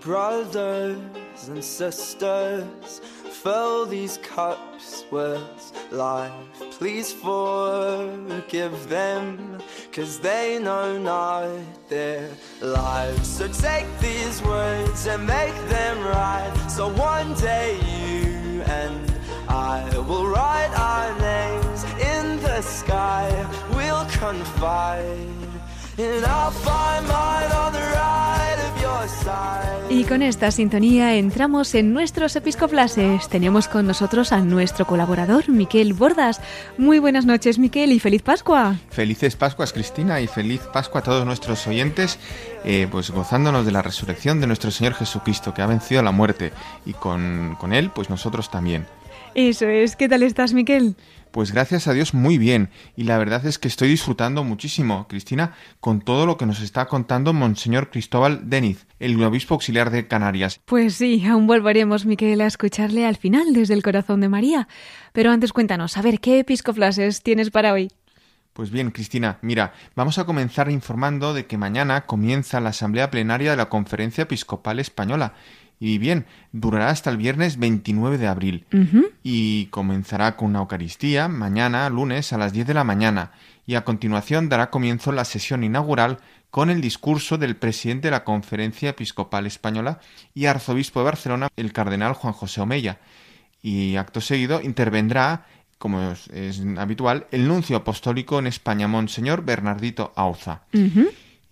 Brothers and sisters, fill these cups with life. Please forgive them, cause they know not their lives. So take these words and make them right. So one day you and I will write our names in the sky. We'll confide. Y con esta sintonía entramos en nuestros episcoflases. Tenemos con nosotros a nuestro colaborador, Miquel Bordas. Muy buenas noches, Miquel, y feliz Pascua. Felices Pascuas, Cristina, y feliz Pascua a todos nuestros oyentes, eh, pues gozándonos de la resurrección de nuestro Señor Jesucristo, que ha vencido la muerte, y con, con Él, pues nosotros también. Eso es, ¿qué tal estás, Miquel? Pues gracias a Dios muy bien, y la verdad es que estoy disfrutando muchísimo, Cristina, con todo lo que nos está contando Monseñor Cristóbal Deniz, el obispo auxiliar de Canarias. Pues sí, aún volveremos, Miquel, a escucharle al final desde el corazón de María. Pero antes cuéntanos, a ver, ¿qué episcoflases tienes para hoy? Pues bien, Cristina, mira, vamos a comenzar informando de que mañana comienza la Asamblea Plenaria de la Conferencia Episcopal Española Y bien, durará hasta el viernes 29 de abril y comenzará con una Eucaristía mañana, lunes, a las 10 de la mañana y a continuación dará comienzo la sesión inaugural con el discurso del presidente de la Conferencia Episcopal Española y arzobispo de Barcelona, el cardenal Juan José Omeya. Y acto seguido intervendrá, como es, habitual, el nuncio apostólico en España, Monseñor Bernardito Auza.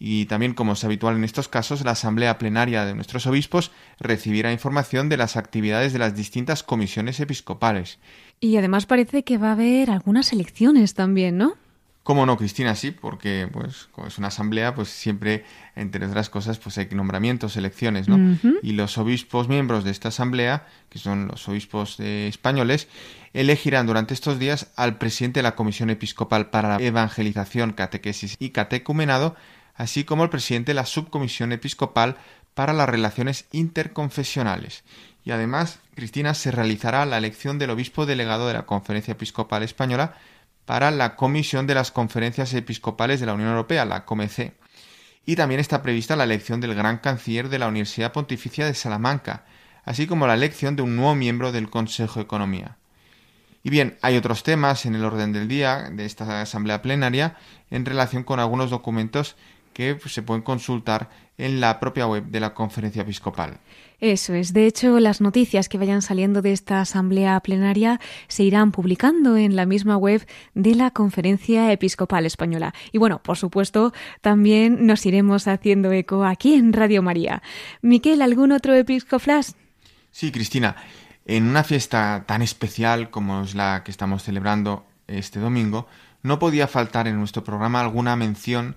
Y también, como es habitual en estos casos, la Asamblea Plenaria de nuestros obispos recibirá información de las actividades de las distintas comisiones episcopales. Y además parece que va a haber algunas elecciones también, ¿no? ¿Cómo no, Cristina? Sí, porque pues como es una asamblea, pues siempre, entre otras cosas, pues hay nombramientos, elecciones, ¿no? Y los obispos miembros de esta asamblea, que son los obispos españoles, elegirán durante estos días al presidente de la Comisión Episcopal para la Evangelización, Catequesis y Catecumenado, así como el presidente de la Subcomisión Episcopal para las Relaciones Interconfesionales. Y además, Cristina, se realizará la elección del obispo delegado de la Conferencia Episcopal Española para la Comisión de las Conferencias Episcopales de la Unión Europea, la COMEC. Y también está prevista la elección del Gran Canciller de la Universidad Pontificia de Salamanca, así como la elección de un nuevo miembro del Consejo de Economía. Y bien, hay otros temas en el orden del día de esta asamblea plenaria en relación con algunos documentos que pues, se pueden consultar en la propia web de la conferencia episcopal. Eso es. De hecho, las noticias que vayan saliendo de esta asamblea plenaria se irán publicando en la misma web de la Conferencia Episcopal Española. Y bueno, por supuesto, también nos iremos haciendo eco aquí en Radio María. Miquel, ¿algún otro episcoflash? Sí, Cristina. En una fiesta tan especial como es la que estamos celebrando este domingo, no podía faltar en nuestro programa alguna mención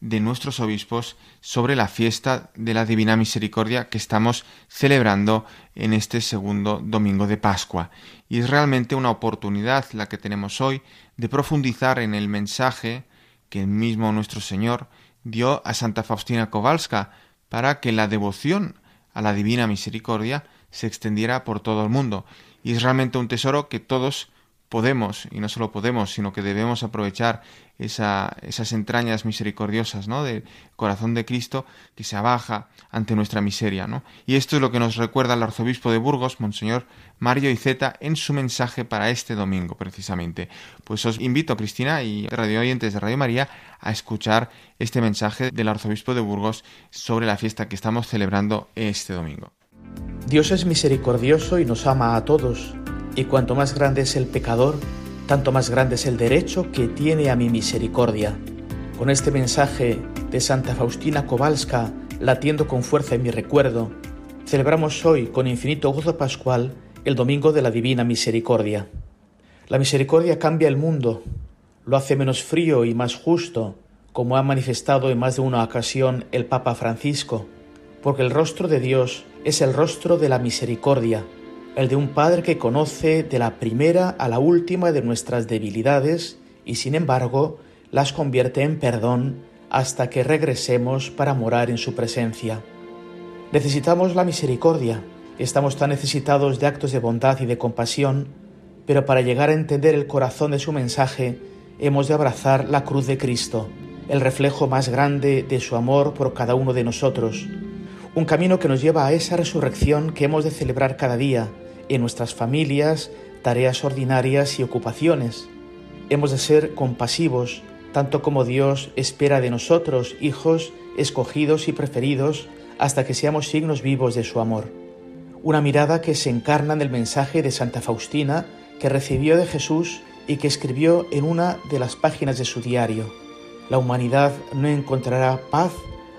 de nuestros obispos sobre la fiesta de la Divina Misericordia que estamos celebrando en este segundo domingo de Pascua. Y es realmente una oportunidad la que tenemos hoy de profundizar en el mensaje que el mismo nuestro Señor dio a Santa Faustina Kowalska para que la devoción a la Divina Misericordia se extendiera por todo el mundo. Y es realmente un tesoro que todos podemos, y no solo podemos, sino que debemos aprovechar esa, esas entrañas misericordiosas ¿no? del corazón de Cristo que se abaja ante nuestra miseria. Y esto es lo que nos recuerda el arzobispo de Burgos, Monseñor Mario Iceta, en su mensaje para este domingo, precisamente. Pues os invito, Cristina y radio oyentes de Radio María, a escuchar este mensaje del arzobispo de Burgos sobre la fiesta que estamos celebrando este domingo. Dios es misericordioso y nos ama a todos y cuanto más grande es el pecador, tanto más grande es el derecho que tiene a mi misericordia. Con este mensaje de Santa Faustina Kowalska latiendo con fuerza en mi recuerdo, celebramos hoy con infinito gozo pascual el Domingo de la Divina Misericordia. La misericordia cambia el mundo, lo hace menos frío y más justo, como ha manifestado en más de una ocasión el Papa Francisco, porque el rostro de Dios es el rostro de la misericordia, el de un Padre que conoce de la primera a la última de nuestras debilidades y sin embargo las convierte en perdón hasta que regresemos para morar en su presencia. Necesitamos la misericordia, estamos tan necesitados de actos de bondad y de compasión, pero para llegar a entender el corazón de su mensaje hemos de abrazar la cruz de Cristo, el reflejo más grande de su amor por cada uno de nosotros, un camino que nos lleva a esa resurrección que hemos de celebrar cada día, en nuestras familias, tareas ordinarias y ocupaciones. Hemos de ser compasivos, tanto como Dios espera de nosotros, hijos escogidos y preferidos, hasta que seamos signos vivos de su amor. Una mirada que se encarna en el mensaje de Santa Faustina que recibió de Jesús y que escribió en una de las páginas de su diario. La humanidad no encontrará paz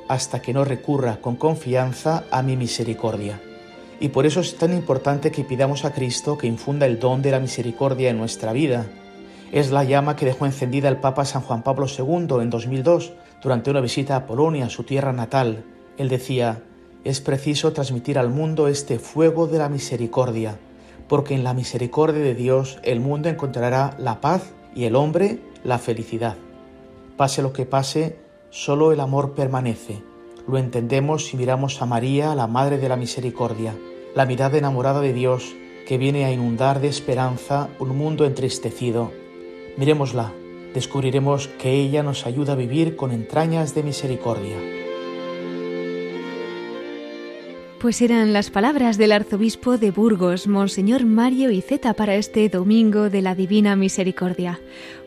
hasta que no recurra con confianza a mi misericordia. Y por eso es tan importante que pidamos a Cristo que infunda el don de la misericordia en nuestra vida. Es la llama que dejó encendida el Papa San Juan Pablo II en 2002 durante una visita a Polonia, su tierra natal. Él decía, es preciso transmitir al mundo este fuego de la misericordia, porque en la misericordia de Dios el mundo encontrará la paz y el hombre la felicidad. Pase lo que pase, solo el amor permanece. Lo entendemos si miramos a María, la Madre de la Misericordia la mirada enamorada de Dios que viene a inundar de esperanza un mundo entristecido. Miremosla, descubriremos que ella nos ayuda a vivir con entrañas de misericordia. Pues eran las palabras del arzobispo de Burgos, Monseñor Mario Iceta, para este domingo de la Divina Misericordia.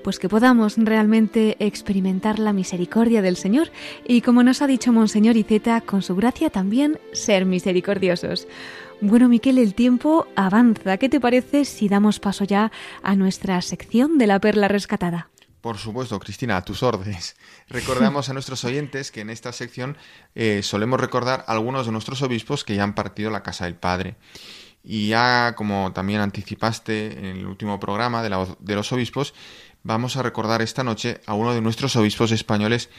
Pues que podamos realmente experimentar la misericordia del Señor y, como nos ha dicho Monseñor Iceta, con su gracia también ser misericordiosos. Bueno, Miquel, el tiempo avanza. ¿Qué te parece si damos paso ya a nuestra sección de la perla rescatada? Por supuesto, Cristina, a tus órdenes. Recordamos a nuestros oyentes que en esta sección eh, solemos recordar a algunos de nuestros obispos que ya han partido la casa del Padre. Y ya, como también anticipaste en el último programa de, la, de los obispos, vamos a recordar esta noche a uno de nuestros obispos españoles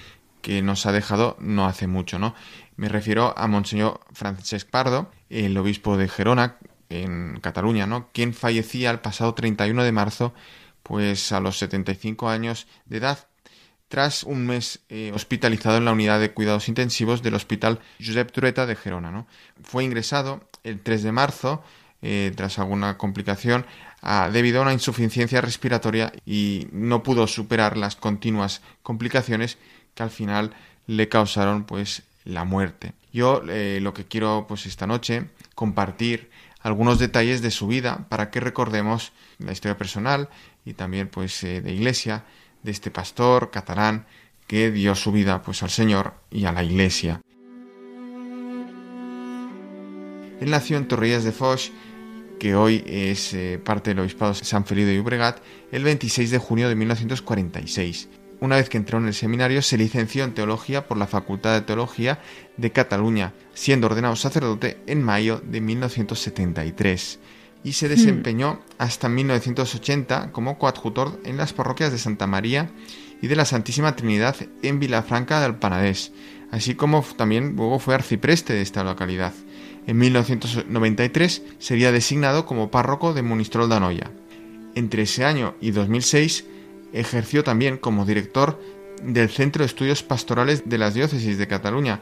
que nos ha dejado no hace mucho, ¿no? Me refiero a Monseñor Francesc Pardo, el obispo de Gerona, en Cataluña, ¿no? Quien fallecía el pasado 31 de marzo pues a los 75 años de edad, tras un mes eh, hospitalizado en la unidad de cuidados intensivos del Hospital Josep Trueta de Gerona. ¿no? Fue ingresado el 3 de marzo, eh, tras alguna complicación, debido a una insuficiencia respiratoria y no pudo superar las continuas complicaciones que al final le causaron pues la muerte. Yo eh, lo que quiero pues esta noche compartir algunos detalles de su vida para que recordemos la historia personal y también pues eh, de iglesia de este pastor catalán que dio su vida pues al Señor y a la iglesia. Él nació en Torrillas de Foix, que hoy es eh, parte del obispado de San Felipe de Llobregat, el 26 de junio de 1946. Una vez que entró en el seminario, se licenció en teología por la Facultad de Teología de Cataluña, siendo ordenado sacerdote en mayo de 1973 y se desempeñó hasta 1980 como coadjutor en las parroquias de Santa María y de la Santísima Trinidad en Vilafranca del Panadés, así como también luego fue arcipreste de esta localidad. En 1993 sería designado como párroco de Munistrol de Anoia. Entre ese año y 2006 ejerció también como director del Centro de Estudios Pastorales de las Diócesis de Cataluña.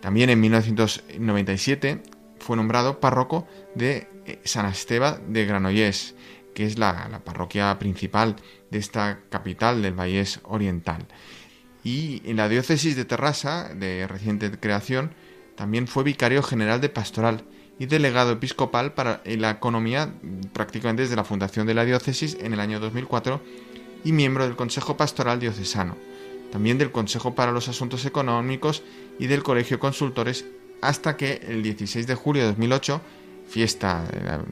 También en 1997 fue nombrado párroco de eh, San Esteba de Granollers, que es la, parroquia principal de esta capital del Vallés Oriental. Y en la diócesis de Terrassa, de reciente creación, también fue vicario general de pastoral y delegado episcopal para la economía prácticamente desde la fundación de la diócesis en el año 2004 y miembro del Consejo Pastoral Diocesano, también del Consejo para los Asuntos Económicos y del Colegio Consultores hasta que el 16 de julio de 2008, fiesta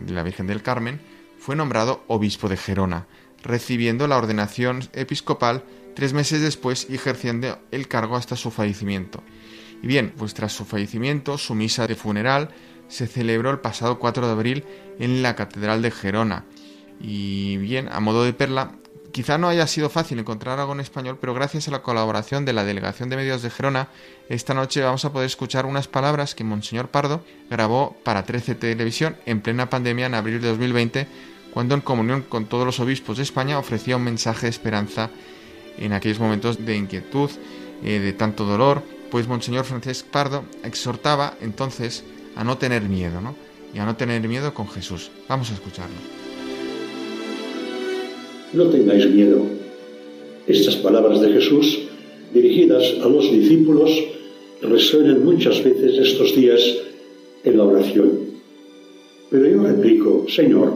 de la, Virgen del Carmen, fue nombrado obispo de Gerona, recibiendo la ordenación episcopal tres meses después y ejerciendo el cargo hasta su fallecimiento. Y bien, pues tras su fallecimiento, su misa de funeral se celebró el pasado 4 de abril en la Catedral de Gerona. Y bien, a modo de perla, Quizá no haya sido fácil encontrar algo en español, pero gracias a la colaboración de la Delegación de Medios de Gerona, esta noche vamos a poder escuchar unas palabras que Monseñor Pardo grabó para 13 Televisión en plena pandemia en abril de 2020, cuando en comunión con todos los obispos de España ofrecía un mensaje de esperanza en aquellos momentos de inquietud, eh, de tanto dolor, pues Monseñor Francesc Pardo exhortaba entonces a no tener miedo, ¿no? Y a no tener miedo con Jesús. Vamos a escucharlo. No tengáis miedo. Estas palabras de Jesús, dirigidas a los discípulos, resuenan muchas veces estos días en la oración. Pero yo replico, Señor,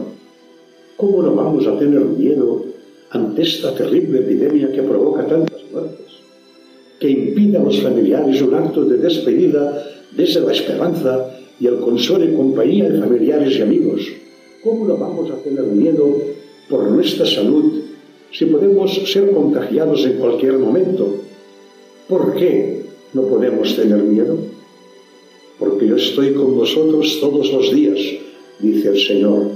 ¿cómo no vamos a tener miedo ante esta terrible epidemia que provoca tantas muertes? Que impide a los familiares un acto de despedida desde la esperanza y el consuelo y compañía de familiares y amigos. ¿Cómo no vamos a tener miedo por nuestra salud si podemos ser contagiados en cualquier momento. ¿Por qué no podemos tener miedo? Porque yo estoy con vosotros todos los días, dice el Señor,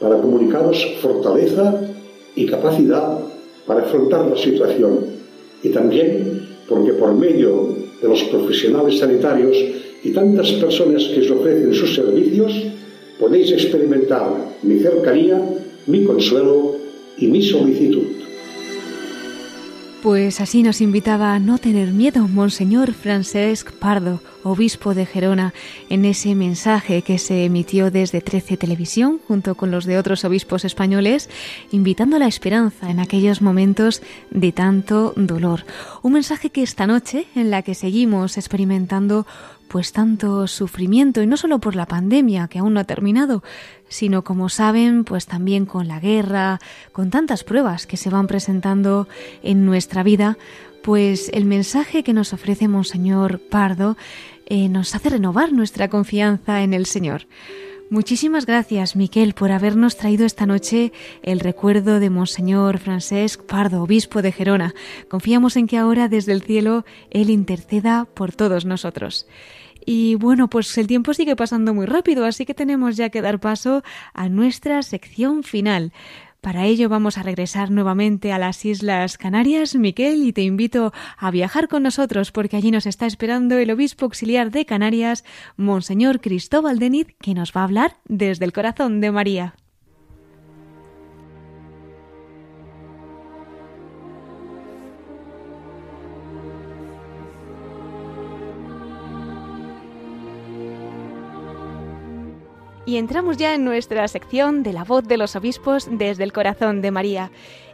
para comunicaros fortaleza y capacidad para afrontar la situación. Y también porque por medio de los profesionales sanitarios y tantas personas que os ofrecen sus servicios, podéis experimentar mi cercanía mi consuelo y mi solicitud. Pues así nos invitaba a no tener miedo Monseñor Francesc Pardo, obispo de Gerona, en ese mensaje que se emitió desde 13 Televisión junto con los de otros obispos españoles, invitando a la esperanza en aquellos momentos de tanto dolor. Un mensaje que esta noche, en la que seguimos experimentando pues tanto sufrimiento y no solo por la pandemia que aún no ha terminado, sino como saben, pues también con la guerra, con tantas pruebas que se van presentando en nuestra vida, pues el mensaje que nos ofrece Monseñor Pardo eh, nos hace renovar nuestra confianza en el Señor. Muchísimas gracias, Miquel, por habernos traído esta noche el recuerdo de Monseñor Francesc Pardo, obispo de Gerona. Confiamos en que ahora desde el cielo Él interceda por todos nosotros. Y bueno, pues el tiempo sigue pasando muy rápido, así que tenemos ya que dar paso a nuestra sección final. Para ello vamos a regresar nuevamente a las Islas Canarias, Miquel, y te invito a viajar con nosotros porque allí nos está esperando el obispo auxiliar de Canarias, Monseñor Cristóbal Deniz, que nos va a hablar desde el corazón de María. Y entramos ya en nuestra sección de la voz de los obispos desde el corazón de María.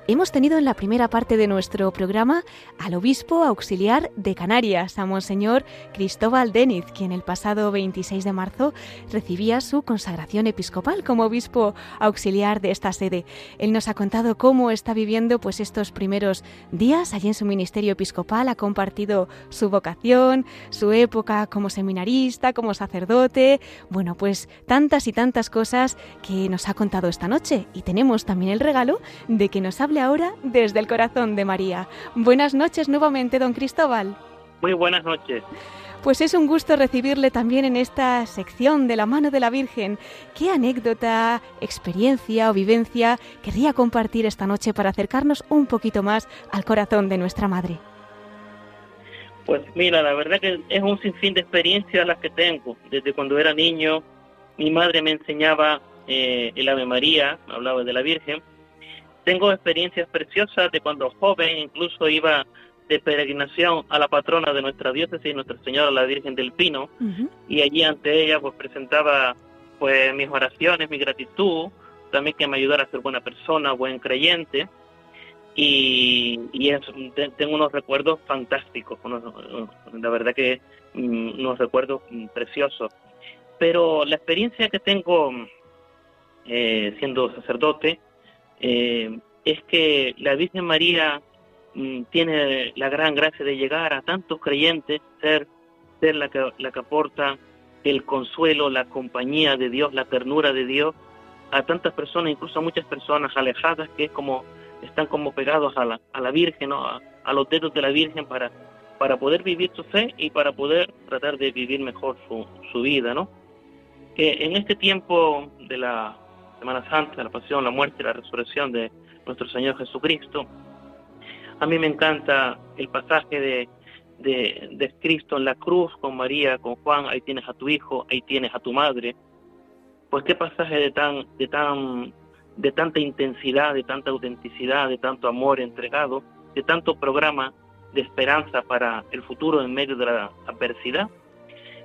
Hemos tenido en la primera parte de nuestro programa al obispo auxiliar de Canarias, a Monseñor Cristóbal Deniz, quien el pasado 26 de marzo recibía su consagración episcopal como obispo auxiliar de esta sede. Él nos ha contado cómo está viviendo pues estos primeros días allí en su ministerio episcopal, ha compartido su vocación, su época como seminarista, como sacerdote, bueno, pues tantas y tantas cosas que nos ha contado esta noche. Y tenemos también el regalo de que nos hable ahora desde el corazón de María. Buenas noches nuevamente, don Cristóbal. Muy buenas noches. Pues es un gusto recibirle también en esta sección de la mano de la Virgen. ¿Qué anécdota, experiencia o vivencia querría compartir esta noche para acercarnos un poquito más al corazón de nuestra Madre? Pues mira, la verdad que es un sinfín de experiencias las que tengo. Desde cuando era niño, mi madre me enseñaba eh, el Ave María, hablaba de la Virgen, tengo experiencias preciosas de cuando joven, incluso iba de peregrinación a la patrona de nuestra diócesis, Nuestra Señora la Virgen del Pino, y allí ante ella pues presentaba pues mis oraciones, mi gratitud, también que me ayudara a ser buena persona, buen creyente, y, tengo unos recuerdos fantásticos, la verdad que mm, unos recuerdos mm, preciosos. Pero la experiencia que tengo eh, siendo sacerdote, eh, es que la Virgen María mm, tiene la gran gracia de llegar a tantos creyentes, ser, ser la, que, la que aporta el consuelo, la compañía de Dios, la ternura de Dios a tantas personas, incluso a muchas personas alejadas que es como están como pegados a la, a la Virgen, a, los dedos de la Virgen para, para poder vivir su fe y para poder tratar de vivir mejor su, su vida, ¿no? Que en este tiempo de la Semana Santa, la pasión, la muerte y la resurrección de nuestro Señor Jesucristo. A mí me encanta el pasaje de, de, Cristo en la cruz con María, con Juan, ahí tienes a tu hijo, ahí tienes a tu madre. Pues qué pasaje de tan, de tan, de tanta intensidad, de tanta autenticidad, de tanto amor entregado, de tanto programa de esperanza para el futuro en medio de la adversidad.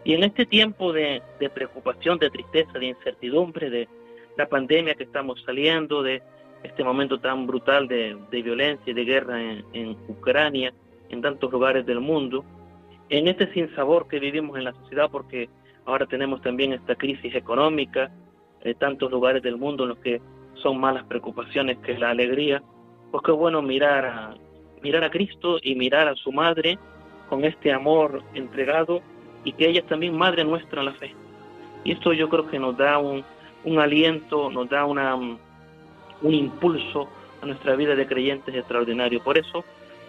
Y en este tiempo de, de preocupación, de tristeza, de incertidumbre, de, la pandemia que estamos saliendo, de este momento tan brutal de, violencia y de guerra en, Ucrania, en tantos lugares del mundo, en este sinsabor que vivimos en la sociedad, porque ahora tenemos también esta crisis económica, en tantos lugares del mundo en los que son más las preocupaciones que la alegría, pues qué bueno mirar a, mirar a Cristo y mirar a su madre con este amor entregado y que ella es también madre nuestra en la fe. Y esto yo creo que nos da un, un aliento, nos da una, un impulso a nuestra vida de creyentes extraordinario. Por eso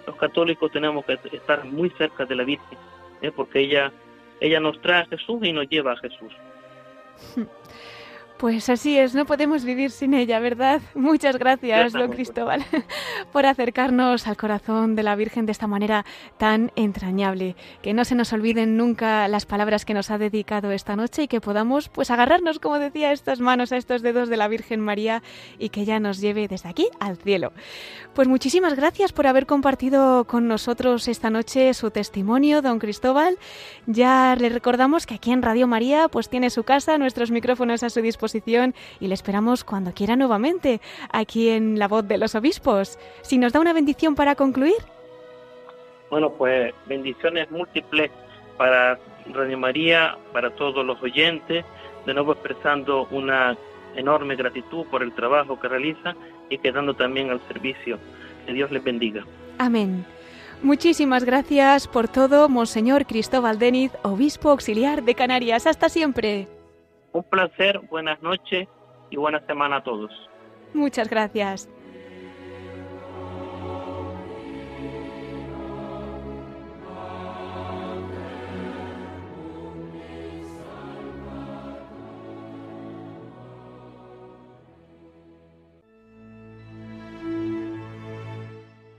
los católicos tenemos que estar muy cerca de la Virgen, ¿eh? porque ella, ella nos trae a Jesús y nos lleva a Jesús. Pues así es, no podemos vivir sin ella, ¿verdad? Muchas gracias, don Cristóbal, por acercarnos al corazón de la Virgen de esta manera tan entrañable. Que no se nos olviden nunca las palabras que nos ha dedicado esta noche y que podamos, pues, agarrarnos, como decía, a estas manos, a estos dedos de la Virgen María y que ella nos lleve desde aquí al cielo. Pues muchísimas gracias por haber compartido con nosotros esta noche su testimonio, don Cristóbal. Ya le recordamos que aquí en Radio María, pues, tiene su casa, nuestros micrófonos a su disposición y le esperamos cuando quiera nuevamente aquí en La Voz de los Obispos. Si nos da una bendición para concluir. Bueno, pues bendiciones múltiples para Radio María, para todos los oyentes, de nuevo expresando una enorme gratitud por el trabajo que realiza y quedando también al servicio. Que Dios les bendiga. Amén. Muchísimas gracias por todo, Monseñor Cristóbal Deniz, obispo auxiliar de Canarias. Hasta siempre. Un placer, buenas noches y buena semana a todos. Muchas gracias.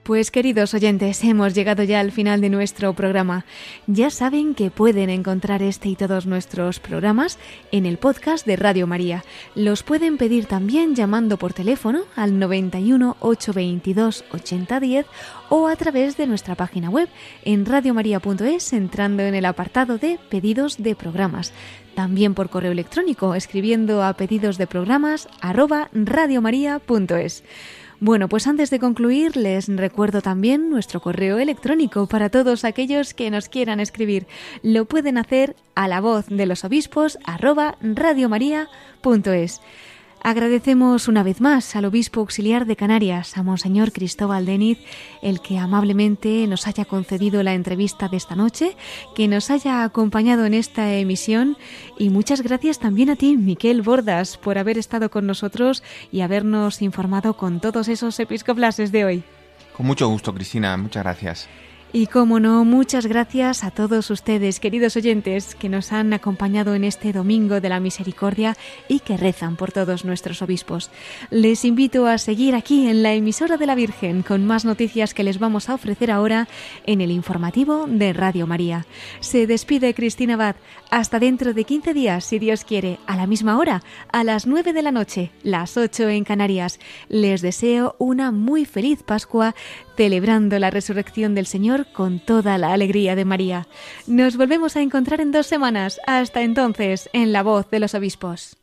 Pues queridos oyentes, hemos llegado ya al final de nuestro programa. Ya saben que pueden encontrar este y todos nuestros programas en el podcast de Radio María. Los pueden pedir también llamando por teléfono al 91 822 8010 o a través de nuestra página web en radiomaria.es entrando en el apartado de pedidos de programas. También por correo electrónico escribiendo a pedidos de programas arroba radiomaria.es. Bueno, pues antes de concluir, les recuerdo también nuestro correo electrónico para todos aquellos que nos quieran escribir. Lo pueden hacer a la voz de los obispos arroba radiomaria.es. Agradecemos una vez más al obispo auxiliar de Canarias, a Monseñor Cristóbal Deniz, el que amablemente nos haya concedido la entrevista de esta noche, que nos haya acompañado en esta emisión y muchas gracias también a ti, Miquel Bordas, por haber estado con nosotros y habernos informado con todos esos episcoplases de hoy. Con mucho gusto, Cristina, muchas gracias. Y como no, muchas gracias a todos ustedes, queridos oyentes, que nos han acompañado en este Domingo de la Misericordia y que rezan por todos nuestros obispos. Les invito a seguir aquí en la emisora de la Virgen con más noticias que les vamos a ofrecer ahora en el informativo de Radio María. Se despide Cristina Abad. Hasta dentro de 15 días, si Dios quiere, a la misma hora, a las 9 de la noche, las 8 en Canarias. Les deseo una muy feliz Pascua celebrando la resurrección del Señor con toda la alegría de María. Nos volvemos a encontrar en dos semanas. Hasta entonces, en la voz de los obispos.